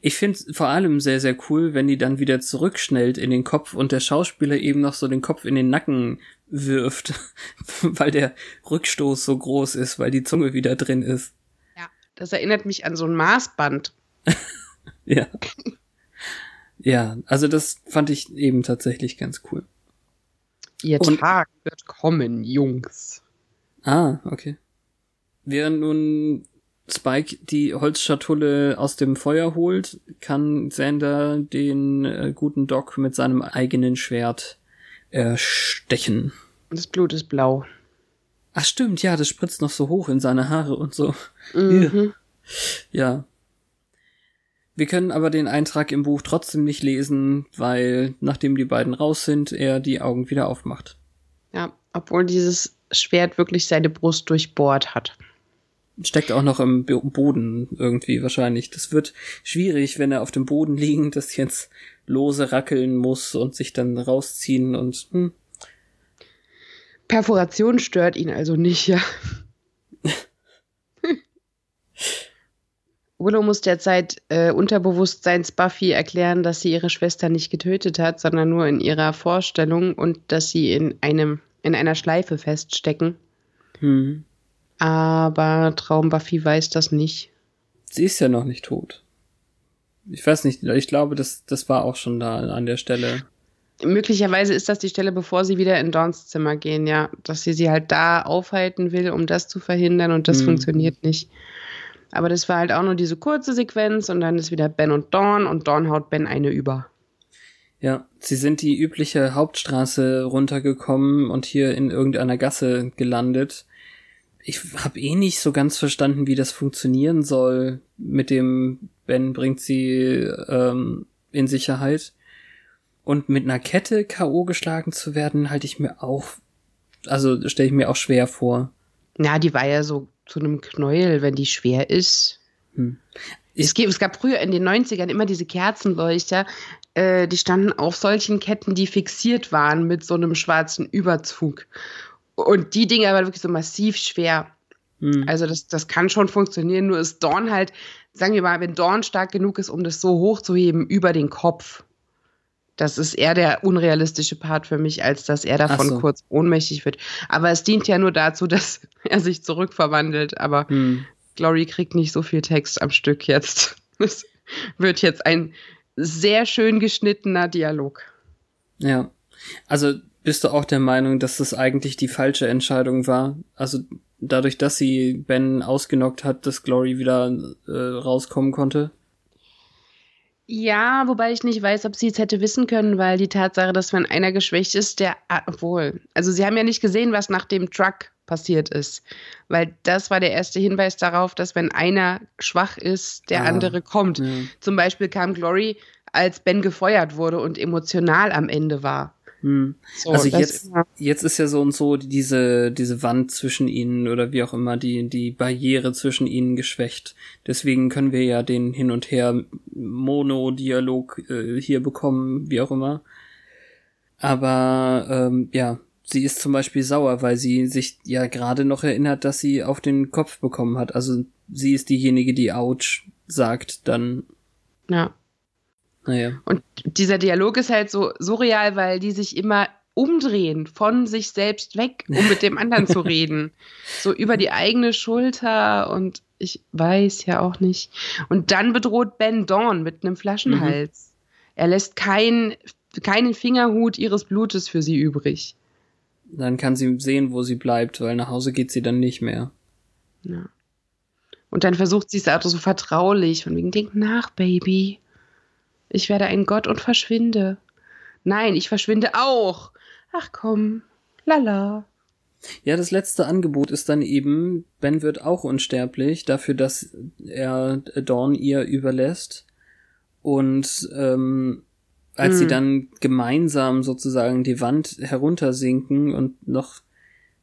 Ich finde vor allem sehr, sehr cool, wenn die dann wieder zurückschnellt in den Kopf und der Schauspieler eben noch so den Kopf in den Nacken wirft, [LAUGHS] weil der Rückstoß so groß ist, weil die Zunge wieder drin ist. Ja. Das erinnert mich an so ein Maßband. [LAUGHS] Ja. Ja, also das fand ich eben tatsächlich ganz cool. Ihr Und- Tag wird kommen, Jungs. Ah, okay. Während nun Spike die Holzschatulle aus dem Feuer holt, kann Xander den äh, guten Doc mit seinem eigenen Schwert erstechen. Und das Blut ist blau. Ach stimmt, ja, das spritzt noch so hoch in seine Haare und so. Mhm. Ja. Wir können aber den Eintrag im Buch trotzdem nicht lesen, weil nachdem die beiden raus sind, er die Augen wieder aufmacht. Ja, obwohl dieses Schwert wirklich seine Brust durchbohrt hat. Steckt auch noch im Bo- Boden irgendwie wahrscheinlich. Das wird schwierig, wenn er auf dem Boden liegend das jetzt lose rackeln muss und sich dann rausziehen und hm, Perforation stört ihn also nicht, ja. Willow muss derzeit äh, unterbewusstseins Buffy erklären, dass sie ihre Schwester nicht getötet hat, sondern nur in ihrer Vorstellung und dass sie in einem in einer Schleife feststecken. Hm. Aber Traum Buffy weiß das nicht. Sie ist ja noch nicht tot. Ich weiß nicht, ich glaube, das, das war auch schon da an der Stelle. Möglicherweise ist das die Stelle, bevor sie wieder in Dawns Zimmer gehen, ja. Dass sie sie halt da aufhalten will, um das zu verhindern und das Hm. funktioniert nicht. Aber das war halt auch nur diese kurze Sequenz und dann ist wieder Ben und Dawn und Dawn haut Ben eine über. Ja, sie sind die übliche Hauptstraße runtergekommen und hier in irgendeiner Gasse gelandet. Ich habe eh nicht so ganz verstanden, wie das funktionieren soll. Mit dem Ben bringt sie ähm, in Sicherheit. Und mit einer Kette K.O. geschlagen zu werden, halte ich mir auch, also stelle ich mir auch schwer vor. Ja, die war ja so zu einem Knäuel, wenn die schwer ist. Hm. Es, es gab früher in den 90ern immer diese Kerzenleuchter, äh, die standen auf solchen Ketten, die fixiert waren mit so einem schwarzen Überzug. Und die Dinger waren wirklich so massiv schwer. Hm. Also das, das kann schon funktionieren, nur ist Dorn halt, sagen wir mal, wenn Dorn stark genug ist, um das so hochzuheben über den Kopf. Das ist eher der unrealistische Part für mich, als dass er davon so. kurz ohnmächtig wird. Aber es dient ja nur dazu, [LAUGHS] dass er sich zurückverwandelt. Aber Hm. Glory kriegt nicht so viel Text am Stück jetzt. [LAUGHS] Es wird jetzt ein sehr schön geschnittener Dialog. Ja. Also bist du auch der Meinung, dass das eigentlich die falsche Entscheidung war? Also dadurch, dass sie Ben ausgenockt hat, dass Glory wieder äh, rauskommen konnte? Ja, wobei ich nicht weiß, ob sie es hätte wissen können, weil die Tatsache, dass wenn einer geschwächt ist, der, ah, obwohl, also sie haben ja nicht gesehen, was nach dem Truck passiert ist, weil das war der erste Hinweis darauf, dass wenn einer schwach ist, der Ah, andere kommt. Ja. Zum Beispiel kam Glory, als Ben gefeuert wurde und emotional am Ende war. Hm. So, also jetzt, ist- jetzt ist ja so und so diese, diese Wand zwischen ihnen oder wie auch immer, die, die Barriere zwischen ihnen geschwächt. Deswegen können wir ja den Hin und Her Mono-Dialog äh, hier bekommen, wie auch immer. Aber ähm, ja, sie ist zum Beispiel sauer, weil sie sich ja gerade noch erinnert, dass sie auf den Kopf bekommen hat. Also sie ist diejenige, die Ouch sagt, dann, ja. Naja. Und dieser Dialog ist halt so surreal, weil die sich immer umdrehen von sich selbst weg, um mit dem anderen zu [LAUGHS] reden. So über die eigene Schulter und ich weiß ja auch nicht. Und dann bedroht Ben Dawn mit einem Flaschenhals. Er lässt kein, keinen Fingerhut ihres Blutes für sie übrig. Dann kann sie sehen, wo sie bleibt, weil nach Hause geht sie dann nicht mehr. Ja. Und dann versucht sie es auch so vertraulich, von wegen, denk nach, Baby. Ich werde ein Gott und verschwinde. Nein, ich verschwinde auch. Ach komm, lala. Ja, das letzte Angebot ist dann eben, Ben wird auch unsterblich, dafür, dass er Dawn ihr überlässt. Und ähm, als sie Hm. dann gemeinsam sozusagen die Wand heruntersinken und noch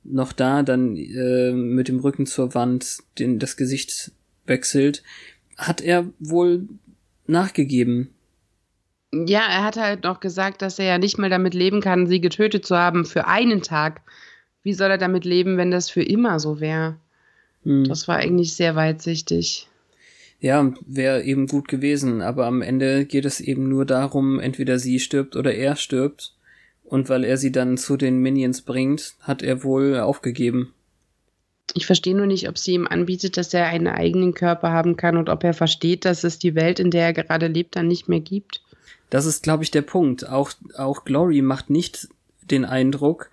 noch da dann äh, mit dem Rücken zur Wand den, das Gesicht wechselt, hat er wohl nachgegeben. Ja, er hat halt noch gesagt, dass er ja nicht mal damit leben kann, sie getötet zu haben für einen Tag. Wie soll er damit leben, wenn das für immer so wäre? Hm. Das war eigentlich sehr weitsichtig. Ja, wäre eben gut gewesen, aber am Ende geht es eben nur darum, entweder sie stirbt oder er stirbt. Und weil er sie dann zu den Minions bringt, hat er wohl aufgegeben. Ich verstehe nur nicht, ob sie ihm anbietet, dass er einen eigenen Körper haben kann und ob er versteht, dass es die Welt, in der er gerade lebt, dann nicht mehr gibt. Das ist, glaube ich, der Punkt. Auch, auch Glory macht nicht den Eindruck,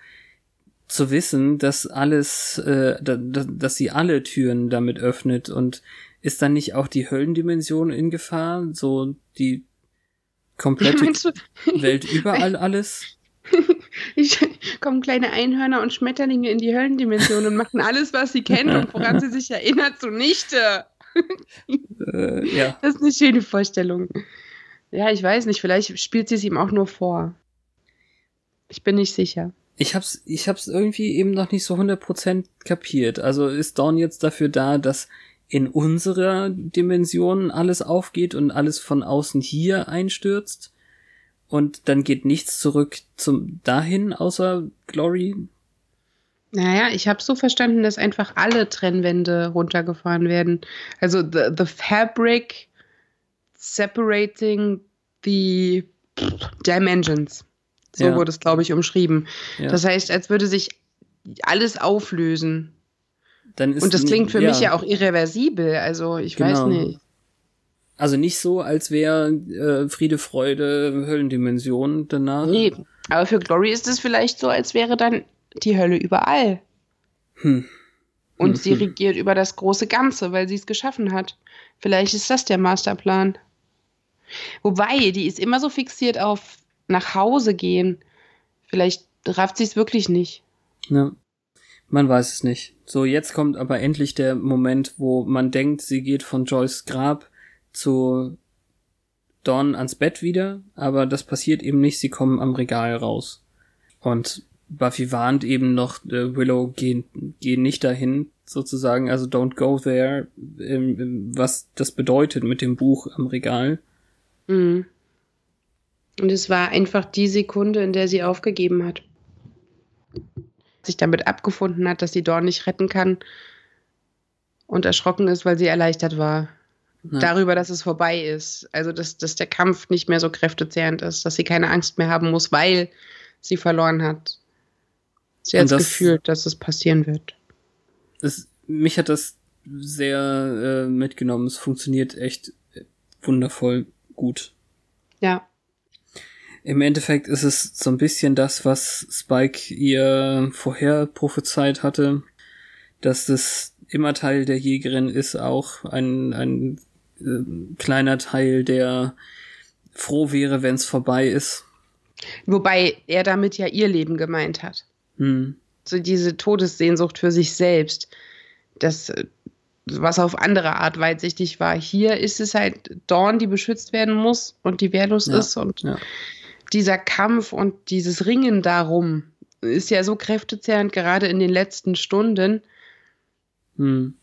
zu wissen, dass alles, äh, da, da, dass sie alle Türen damit öffnet und ist dann nicht auch die Höllendimension in Gefahr? So die komplette [LAUGHS] Welt [LAUGHS] überall alles? ich, [LAUGHS] kommen kleine Einhörner und Schmetterlinge in die Höllendimension und machen alles, was sie kennt und woran sie sich erinnert, zunichte. Äh, ja. Das ist eine schöne Vorstellung. Ja, ich weiß nicht, vielleicht spielt sie es ihm auch nur vor. Ich bin nicht sicher. Ich hab's, ich hab's irgendwie eben noch nicht so 100% kapiert. Also ist Dawn jetzt dafür da, dass in unserer Dimension alles aufgeht und alles von außen hier einstürzt? Und dann geht nichts zurück zum dahin, außer Glory? Naja, ich habe so verstanden, dass einfach alle Trennwände runtergefahren werden. Also the, the fabric separating the dimensions. So Ja. wurde es, glaube ich, umschrieben. Ja. Das heißt, als würde sich alles auflösen. Und das klingt für ja, mich ja auch irreversibel. Also ich weiß Genau. nicht. Also nicht so, als wäre äh, Friede, Freude, Höllendimension danach. Nee, aber für Glory ist es vielleicht so, als wäre dann die Hölle überall. Hm. Und sie Mhm. regiert über das große Ganze, weil sie es geschaffen hat. Vielleicht ist das der Masterplan. Wobei, die ist immer so fixiert auf nach Hause gehen. Vielleicht rafft sie es wirklich nicht. Ja. Man weiß es nicht. So, jetzt kommt aber endlich der Moment, wo man denkt, sie geht von Joyce Grab zu Dawn ans Bett wieder, aber das passiert eben nicht, sie kommen am Regal raus. Und Buffy warnt eben noch, äh, Willow, geh, geh nicht dahin, sozusagen, also don't go there, ähm, ähm, was das bedeutet mit dem Buch am Regal. Mhm. Und es war einfach die Sekunde, in der sie aufgegeben hat. Sich damit abgefunden hat, dass sie Dawn nicht retten kann. Und erschrocken ist, weil sie erleichtert war. Ja. Darüber, dass es vorbei ist. Also, dass, dass der Kampf nicht mehr so kräftezehrend ist. Dass sie keine Angst mehr haben muss, weil sie verloren hat. Sie hat das das- Gefühl, dass es passieren wird. es, mich hat das sehr äh, mitgenommen. Es funktioniert echt wundervoll gut. Ja. Im Endeffekt ist es so ein bisschen das, was Spike ihr vorher prophezeit hatte, dass es immer Teil der Jägerin ist, auch ein, ein äh, kleiner Teil, der froh wäre, wenn es vorbei ist. Wobei er damit ja ihr Leben gemeint hat. Hm. so diese Todessehnsucht für sich selbst, das, äh, was auf andere Art weitsichtig war. Hier ist es halt Dawn, die beschützt werden muss und die wehrlos Ja, ist. Und ja. dieser Kampf und dieses Ringen darum ist ja so kräftezehrend, gerade in den letzten Stunden. Hm.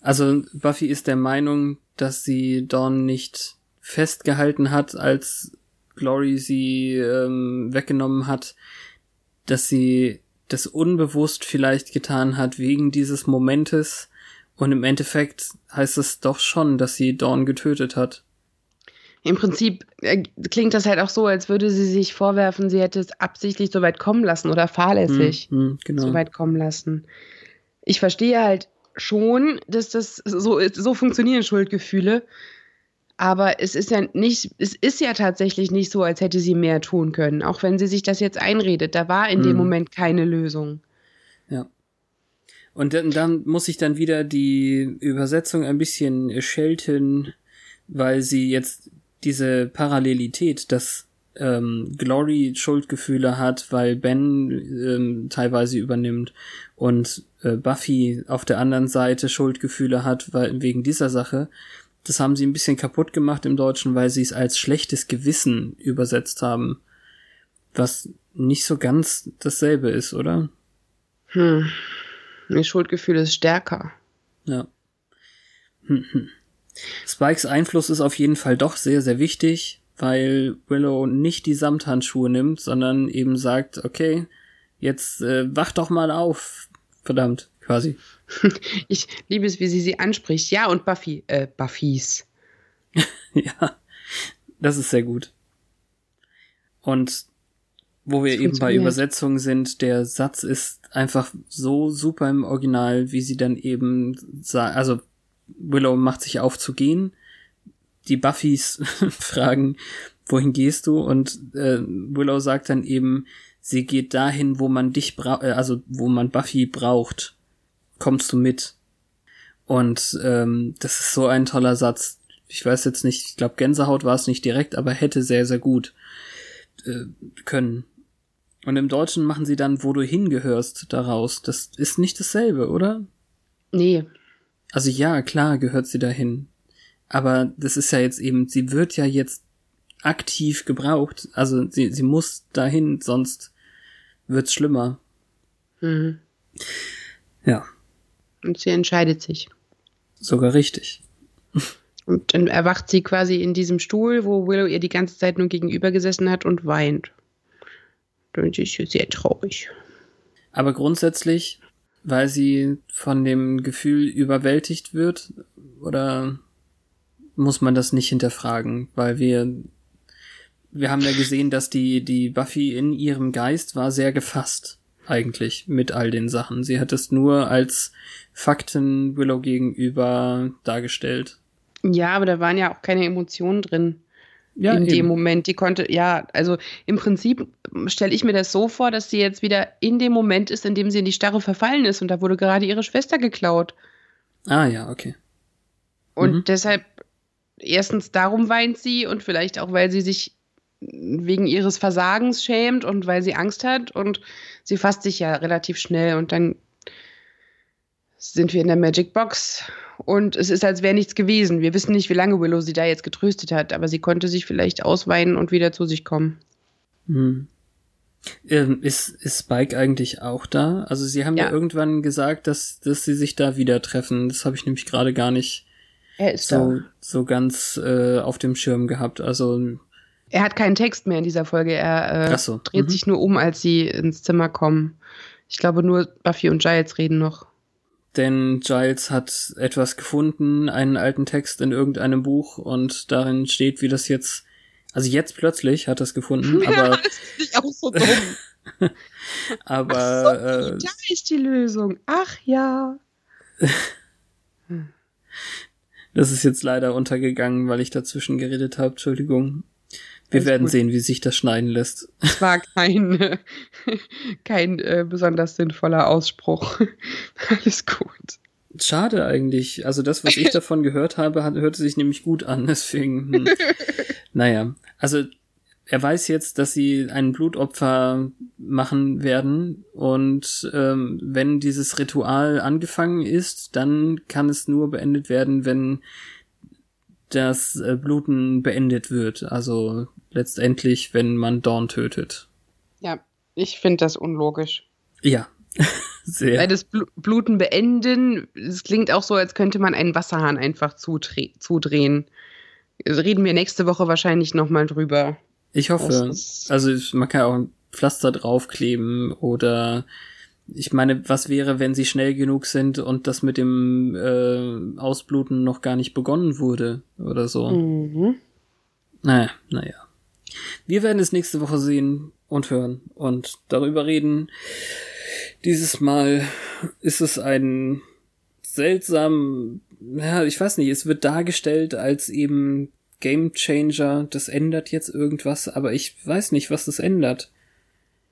Also Buffy ist der Meinung, dass sie Dawn nicht festgehalten hat, als Glory sie ähm, weggenommen hat, dass sie das unbewusst vielleicht getan hat wegen dieses Momentes und im Endeffekt heißt es doch schon, dass sie Dawn getötet hat. Im Prinzip äh, klingt das halt auch so, als würde sie sich vorwerfen, sie hätte es absichtlich so weit kommen lassen oder fahrlässig. Hm, hm, genau. so weit kommen lassen. Ich verstehe halt schon, dass das so so funktionieren Schuldgefühle. Aber es ist ja nicht, es ist ja tatsächlich nicht so, als hätte sie mehr tun können. Auch wenn sie sich das jetzt einredet. Da war in dem Mhm. Moment keine Lösung. Ja. Und dann, dann muss ich dann wieder die Übersetzung ein bisschen schelten, weil sie jetzt diese Parallelität, dass ähm, Glory Schuldgefühle hat, weil Ben ähm, teilweise übernimmt und äh, Buffy auf der anderen Seite Schuldgefühle hat, weil wegen dieser Sache. Das haben sie ein bisschen kaputt gemacht im Deutschen, weil sie es als schlechtes Gewissen übersetzt haben. Was nicht so ganz dasselbe ist, oder? Hm. Ihr Schuldgefühl ist stärker. Ja. Hm, hm. Spikes Einfluss ist auf jeden Fall doch sehr, sehr wichtig, weil Willow nicht die Samthandschuhe nimmt, sondern eben sagt, okay, jetzt äh, wach doch mal auf. Verdammt, quasi. [LAUGHS] Ich liebe es, wie sie sie anspricht. Ja, und Buffy, äh, Buffys. [LAUGHS] ja, das ist sehr gut. Und wo wir eben bei. Übersetzungen sind, der Satz ist einfach so super im Original, wie sie dann eben sagt, also Willow macht sich auf zu gehen, die Buffys [LAUGHS] fragen, wohin gehst du? Und äh, Willow sagt dann eben, sie geht dahin, wo man dich braucht, äh, also wo man Buffy braucht. Kommst du mit? Und ähm, das ist so ein toller Satz. Ich weiß jetzt nicht, ich glaube Gänsehaut war es nicht direkt, aber hätte sehr, sehr gut äh, können. Und im Deutschen machen sie dann, wo du hingehörst, daraus. Das ist nicht dasselbe, oder? Nee, Also ja, klar gehört sie dahin. Aber das ist ja jetzt eben, sie wird ja jetzt aktiv gebraucht. Also sie, sie muss dahin, sonst wird's schlimmer. mhm. Ja, und sie entscheidet sich. sogar richtig. Und dann erwacht sie quasi in diesem Stuhl, wo Willow ihr die ganze Zeit nur gegenüber gesessen hat und weint. Und sie ist sehr traurig. Aber grundsätzlich, weil sie von dem Gefühl überwältigt wird, oder muss man das nicht hinterfragen? Weil wir, wir haben ja gesehen, dass die, die Buffy in ihrem Geist war sehr gefasst. eigentlich mit all den Sachen. Sie hat es nur als Fakten Willow gegenüber dargestellt. Ja, aber da waren ja auch keine Emotionen drin. Ja, in dem eben. Moment. Die konnte, ja, also im Prinzip stelle ich mir das so vor, dass sie jetzt wieder in dem Moment ist, in dem sie in die Starre verfallen ist und da wurde gerade ihre Schwester geklaut. Ah ja, okay. Und Mhm. deshalb, erstens darum weint sie und vielleicht auch, weil sie sich wegen ihres Versagens schämt und weil sie Angst hat und sie fasst sich ja relativ schnell und dann sind wir in der Magic Box und es ist, als wäre nichts gewesen. Wir wissen nicht, wie lange Willow sie da jetzt getröstet hat, aber sie konnte sich vielleicht ausweinen und wieder zu sich kommen. Hm. Ähm, ist, ist Spike eigentlich auch da? Also sie haben ja, Ja. irgendwann gesagt, dass, dass sie sich da wieder treffen. Das habe ich nämlich gerade gar nicht so, so ganz äh, auf dem Schirm gehabt. Also, Er hat keinen Text mehr in dieser Folge. Er äh, so, dreht mhm. sich nur um, als sie ins Zimmer kommen. Ich glaube, nur Buffy und Giles reden noch. Denn Giles hat etwas gefunden, einen alten Text in irgendeinem Buch und darin steht, wie das jetzt, also jetzt plötzlich hat er es gefunden, [LAUGHS] aber, das ist nicht auch so dumm. [LAUGHS] aber, so, äh, da ist die Lösung. Ach ja. [LAUGHS] das ist jetzt leider untergegangen, weil ich dazwischen geredet habe. Entschuldigung. Wir werden gut. sehen, wie sich das schneiden lässt. Es war kein, [LAUGHS] kein äh, besonders sinnvoller Ausspruch. [LAUGHS] Alles gut. Schade eigentlich. Also das, was ich [LAUGHS] davon gehört habe, hat, hörte sich nämlich gut an. Deswegen, hm. naja. Also er weiß jetzt, dass sie ein Blutopfer machen werden und ähm, wenn dieses Ritual angefangen ist, dann kann es nur beendet werden, wenn das äh, Bluten beendet wird. Also letztendlich, wenn man Dawn tötet. Ja, ich finde das unlogisch. Ja, [LAUGHS] sehr. Weil das Blu Bluten beenden, es klingt auch so, als könnte man einen Wasserhahn einfach zudre zudrehen. Reden wir nächste Woche wahrscheinlich nochmal drüber. Ich hoffe. Also ich- man kann auch ein Pflaster draufkleben oder ich meine, was wäre, wenn sie schnell genug sind und das mit dem äh, Ausbluten noch gar nicht begonnen wurde oder so. Mhm. Naja, naja. Wir werden es nächste Woche sehen und hören und darüber reden. Dieses Mal ist es ein seltsam, ja, ich weiß nicht, es wird dargestellt als eben Game Changer. Das ändert jetzt irgendwas, aber ich weiß nicht, was das ändert.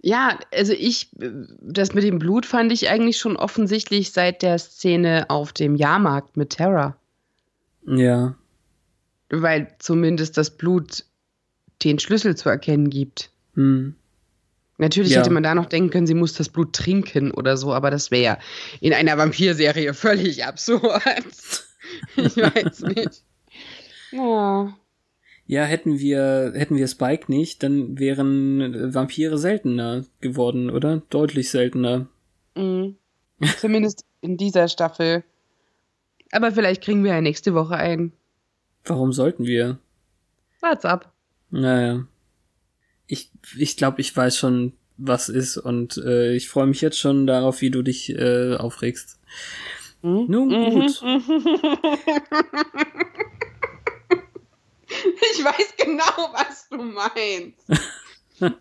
Ja, also ich, äh, das mit dem Blut fand ich eigentlich schon offensichtlich seit der Szene auf dem Jahrmarkt mit Terra. Ja, Weil zumindest das Blut den Schlüssel zu erkennen gibt. hm. Natürlich Ja. hätte man da noch denken können, sie muss das Blut trinken oder so, aber das wäre ja in einer Vampirserie völlig absurd. [LAUGHS] ich weiß nicht. [LAUGHS] Ja. Ja, hätten wir, hätten wir Spike nicht, dann wären Vampire seltener geworden, oder? Deutlich seltener. Mhm. Zumindest in dieser Staffel. Aber vielleicht kriegen wir ja nächste Woche ein. Warum sollten wir? Wart's ab. Naja. Ich, ich glaube, ich weiß schon, was ist und äh, ich freue mich jetzt schon darauf, wie du dich äh, aufregst. Mhm. Nun gut. [LAUGHS] [LAUGHS] Ich weiß genau, was du meinst. [LAUGHS]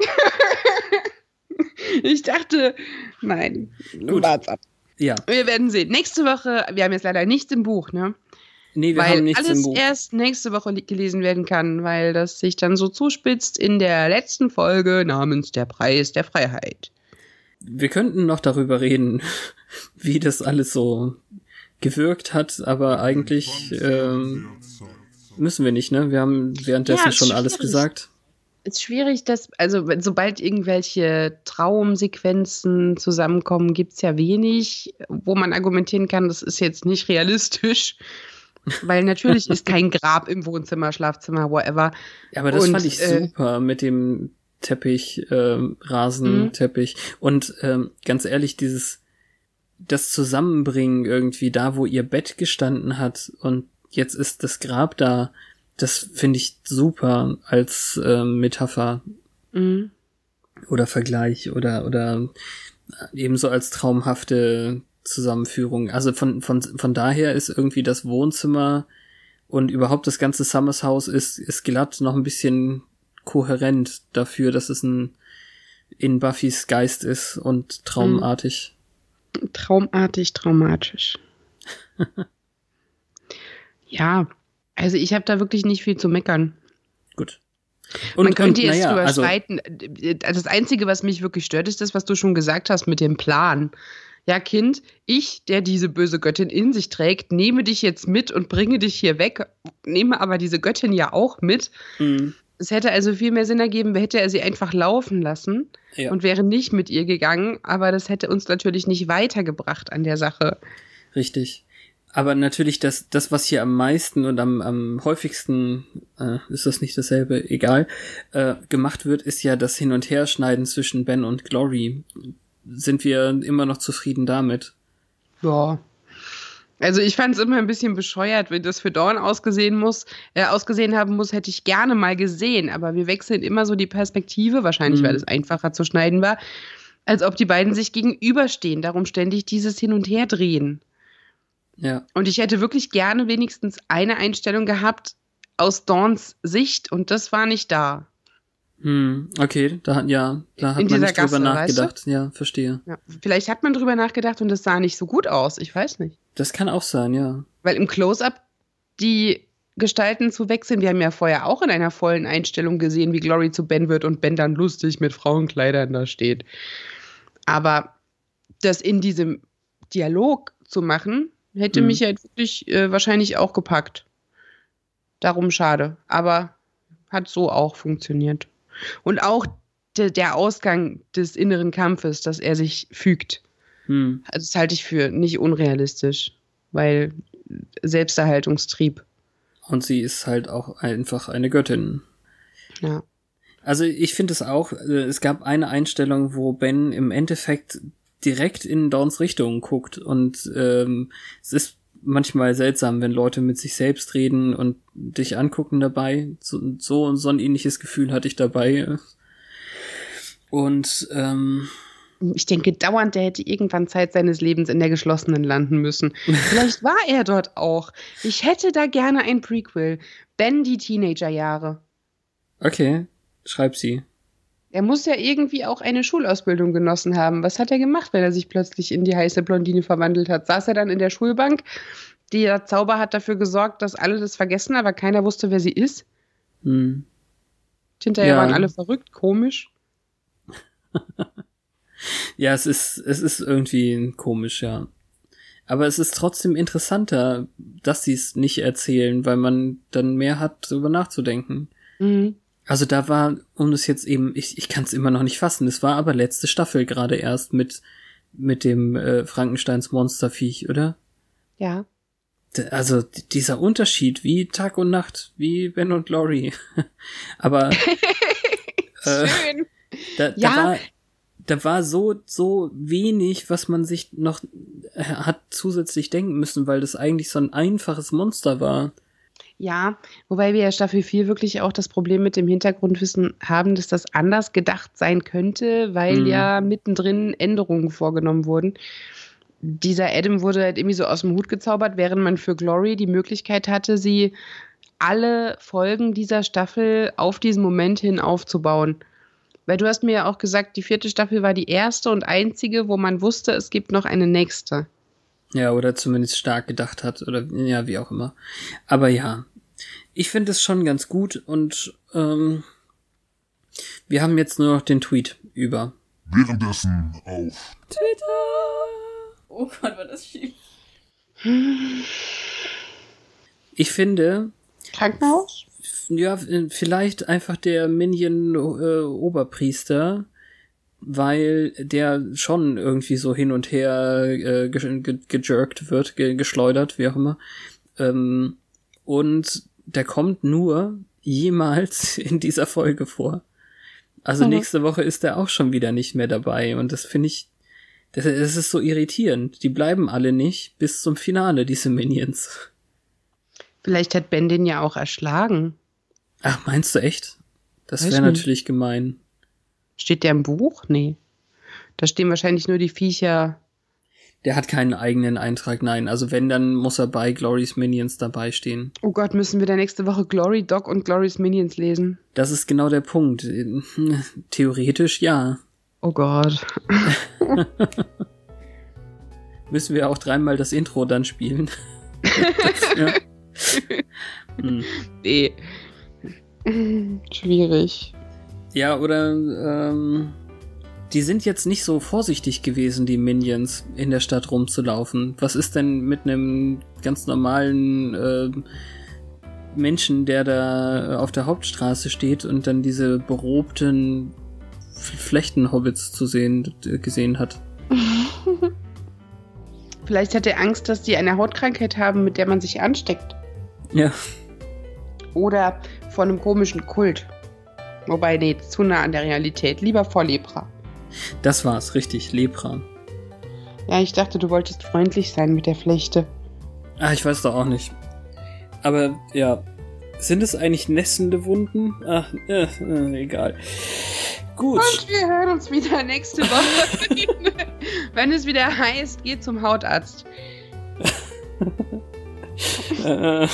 ich dachte, nein. Gut. Wart's ab. Ja. Wir werden sehen. Nächste Woche, wir haben jetzt leider nichts im Buch, ne? Nee, wir weil haben nichts alles im Buch. erst nächste Woche gelesen werden kann, weil das sich dann so zuspitzt in der letzten Folge namens Der Preis der Freiheit. Wir könnten noch darüber reden, [LAUGHS] wie das alles so gewirkt hat, aber eigentlich ähm, müssen wir nicht, ne? Wir haben währenddessen Ja, schon alles gesagt. ist schwierig, dass, also sobald irgendwelche Traumsequenzen zusammenkommen, gibt's ja wenig, wo man argumentieren kann, das ist jetzt nicht realistisch. Weil natürlich [LAUGHS] ist kein Grab im Wohnzimmer, Schlafzimmer, whatever. Ja, aber das Und, fand ich äh, super mit dem Teppich, ähm, Rasenteppich. Und ähm, ganz ehrlich, dieses das Zusammenbringen irgendwie da, wo ihr Bett gestanden hat und jetzt ist das Grab da, das finde ich super als ähm, Metapher Mhm. oder Vergleich oder oder ebenso als traumhafte Zusammenführung. Also von von von daher ist irgendwie das Wohnzimmer und überhaupt das ganze Summers Haus ist ist glatt noch ein bisschen kohärent dafür, dass es ein in Buffys Geist ist und traumartig. Traumartig, traumatisch. [LAUGHS] ja, also ich habe da wirklich nicht viel zu meckern. Gut. Man könnte jetzt naja, drüber also, streiten. Das Einzige, was mich wirklich stört, ist das, was du schon gesagt hast mit dem Plan. Ja, Kind, ich, der diese böse Göttin in sich trägt, nehme dich jetzt mit und bringe dich hier weg, nehme aber diese Göttin ja auch mit. mh, Es hätte also viel mehr Sinn ergeben, hätte er sie einfach laufen lassen ja. und wäre nicht mit ihr gegangen, aber das hätte uns natürlich nicht weitergebracht an der Sache. Richtig. Aber natürlich, das, das, was hier am meisten und am, am häufigsten, äh, ist das nicht dasselbe, egal, äh, gemacht wird, ist ja das Hin- und Herschneiden zwischen Ben und Glory. Sind wir immer noch zufrieden damit? Ja. Also ich fand es immer ein bisschen bescheuert, wenn das für Dawn ausgesehen muss, äh, ausgesehen haben muss, hätte ich gerne mal gesehen. Aber wir wechseln immer so die Perspektive, wahrscheinlich Mhm. weil es einfacher zu schneiden war, als ob die beiden sich gegenüberstehen. Darum ständig dieses Hin und Her drehen. Ja. Und ich hätte wirklich gerne wenigstens eine Einstellung gehabt aus Dawns Sicht und das war nicht da. Hm, okay, da, hat- ja, da hat In man nicht drüber Gasse, weißt du? nachgedacht. Ja, verstehe. Ja, vielleicht hat man drüber nachgedacht und es sah nicht so gut aus. Ich weiß nicht. Das kann auch sein, ja. Weil im Close-up die Gestalten zu wechseln, wir haben ja vorher auch in einer vollen Einstellung gesehen, wie Glory zu Ben wird und Ben dann lustig mit Frauenkleidern da steht. Aber das in diesem Dialog zu machen, hätte Mhm. mich halt wirklich äh, wahrscheinlich auch gepackt. Darum schade. Aber hat so auch funktioniert. Und auch de der Ausgang des inneren Kampfes, dass er sich fügt. Hm, Also das halte ich für nicht unrealistisch, weil Selbsterhaltungstrieb. und sie ist halt auch einfach eine Göttin. Ja. Also ich finde es auch, äh, es gab eine Einstellung, wo Ben im Endeffekt direkt in Dawns Richtung guckt und ähm, es ist manchmal seltsam, wenn Leute mit sich selbst reden und dich angucken dabei. So, so, so ein ähnliches Gefühl hatte ich dabei. Und ähm, Ich denke dauernd, der hätte irgendwann Zeit seines Lebens in der geschlossenen landen müssen. Vielleicht war er dort auch. Ich hätte da gerne ein Prequel. Ben die Teenagerjahre. okay, schreib sie. Er muss ja irgendwie auch eine Schulausbildung genossen haben. Was hat er gemacht, wenn er sich plötzlich in die heiße Blondine verwandelt hat? Saß er dann in der Schulbank? Der Zauber hat dafür gesorgt, dass alle das vergessen, aber keiner wusste, wer sie ist. Hm. Hinterher Ja. waren alle verrückt, komisch. [LAUGHS] Ja, es ist, es ist irgendwie komisch, ja. Aber es ist trotzdem interessanter, dass sie es nicht erzählen, weil man dann mehr hat, darüber nachzudenken. Mhm. Also da war, um das jetzt eben, ich, ich kann es immer noch nicht fassen, es war aber letzte Staffel gerade erst mit, mit dem äh, Frankensteins Monsterviech, oder? Ja. Also dieser Unterschied, wie Tag und Nacht, wie Ben und Laurie. [LAUGHS] aber [LAUGHS] äh, Schön. da, da Ja. war da war so so wenig, was man sich noch äh, hat zusätzlich denken müssen, weil das eigentlich so ein einfaches Monster war. Ja, wobei wir ja Staffel 4 wirklich auch das Problem mit dem Hintergrundwissen haben, dass das anders gedacht sein könnte, weil Mhm. ja mittendrin Änderungen vorgenommen wurden. Dieser Adam wurde halt irgendwie so aus dem Hut gezaubert, während man für Glory die Möglichkeit hatte, sie alle Folgen dieser Staffel auf diesen Moment hin aufzubauen. Weil du hast mir ja auch gesagt, die vierte Staffel war die erste und einzige, wo man wusste, es gibt noch eine nächste. Ja, oder zumindest stark gedacht hat oder ja, wie auch immer. Aber ja, ich finde es schon ganz gut und ähm, wir haben jetzt nur noch den Tweet über. Währenddessen auf Oh Gott, war das schief. Ich finde, Krankenhaus? ja, vielleicht einfach der Minion äh, Oberpriester, weil der schon irgendwie so hin und her äh, ge ge gejerkt wird, ge geschleudert, wie auch immer. Ähm, und der kommt nur jemals [LAUGHS] in dieser Folge vor. Also Mhm. nächste Woche ist er auch schon wieder nicht mehr dabei und das finde ich, das, das ist so irritierend. Die bleiben alle nicht bis zum Finale, diese Minions. Vielleicht hat Ben den ja auch erschlagen. Ach, meinst du echt? Das wäre natürlich gemein. Steht der im Buch? Nee. Da stehen wahrscheinlich nur die Viecher. Der hat keinen eigenen Eintrag, nein. Also wenn, dann muss er bei Glorys Minions dabei stehen. Oh Gott, müssen wir da nächste Woche Glory Dog und Glorys Minions lesen? Das ist genau der Punkt. [LAUGHS] Theoretisch ja. Oh Gott. [LAUGHS] Müssen wir auch dreimal das Intro dann spielen? [LAUGHS] ja. Hm. Nee. Schwierig. Ja, oder ähm, die sind jetzt nicht so vorsichtig gewesen, die Minions, in der Stadt rumzulaufen. Was ist denn mit einem ganz normalen äh, Menschen, der da auf der Hauptstraße steht und dann diese berobten Flechtenhobbits zu sehen gesehen hat? [LAUGHS] Vielleicht hat er Angst, dass die eine Hautkrankheit haben, mit der man sich ansteckt. Ja. Oder von einem komischen Kult. Wobei, nee, zu nah an der Realität. Lieber vor Lepra. Das war's, richtig, Lepra. Ja, ich dachte, du wolltest freundlich sein mit der Flechte. Ah, ich weiß doch auch nicht. Aber ja, sind es eigentlich nässende Wunden? Ach, äh, äh, egal. Gut. Und wir hören uns wieder nächste Woche. [LAUGHS] Wenn es wieder heißt, geht zum Hautarzt. äh,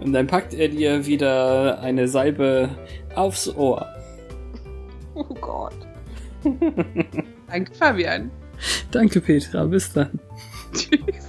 und dann packt er dir wieder eine Salbe aufs Ohr. Oh Gott. Danke, Fabian. Danke, Petra. Bis dann. Tschüss.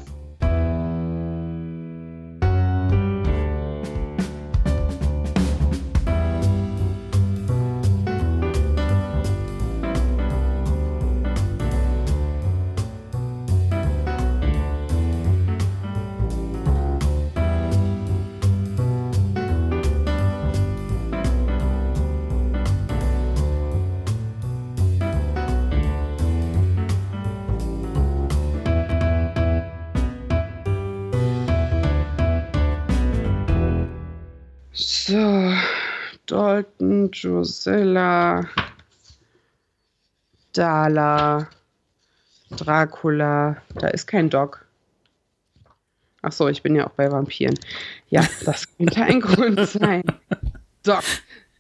Drusilla, Dala, Dracula. Da ist kein Doc. Ach so, ich bin ja auch bei Vampiren. Ja, das könnte ein [LAUGHS] Grund sein. So,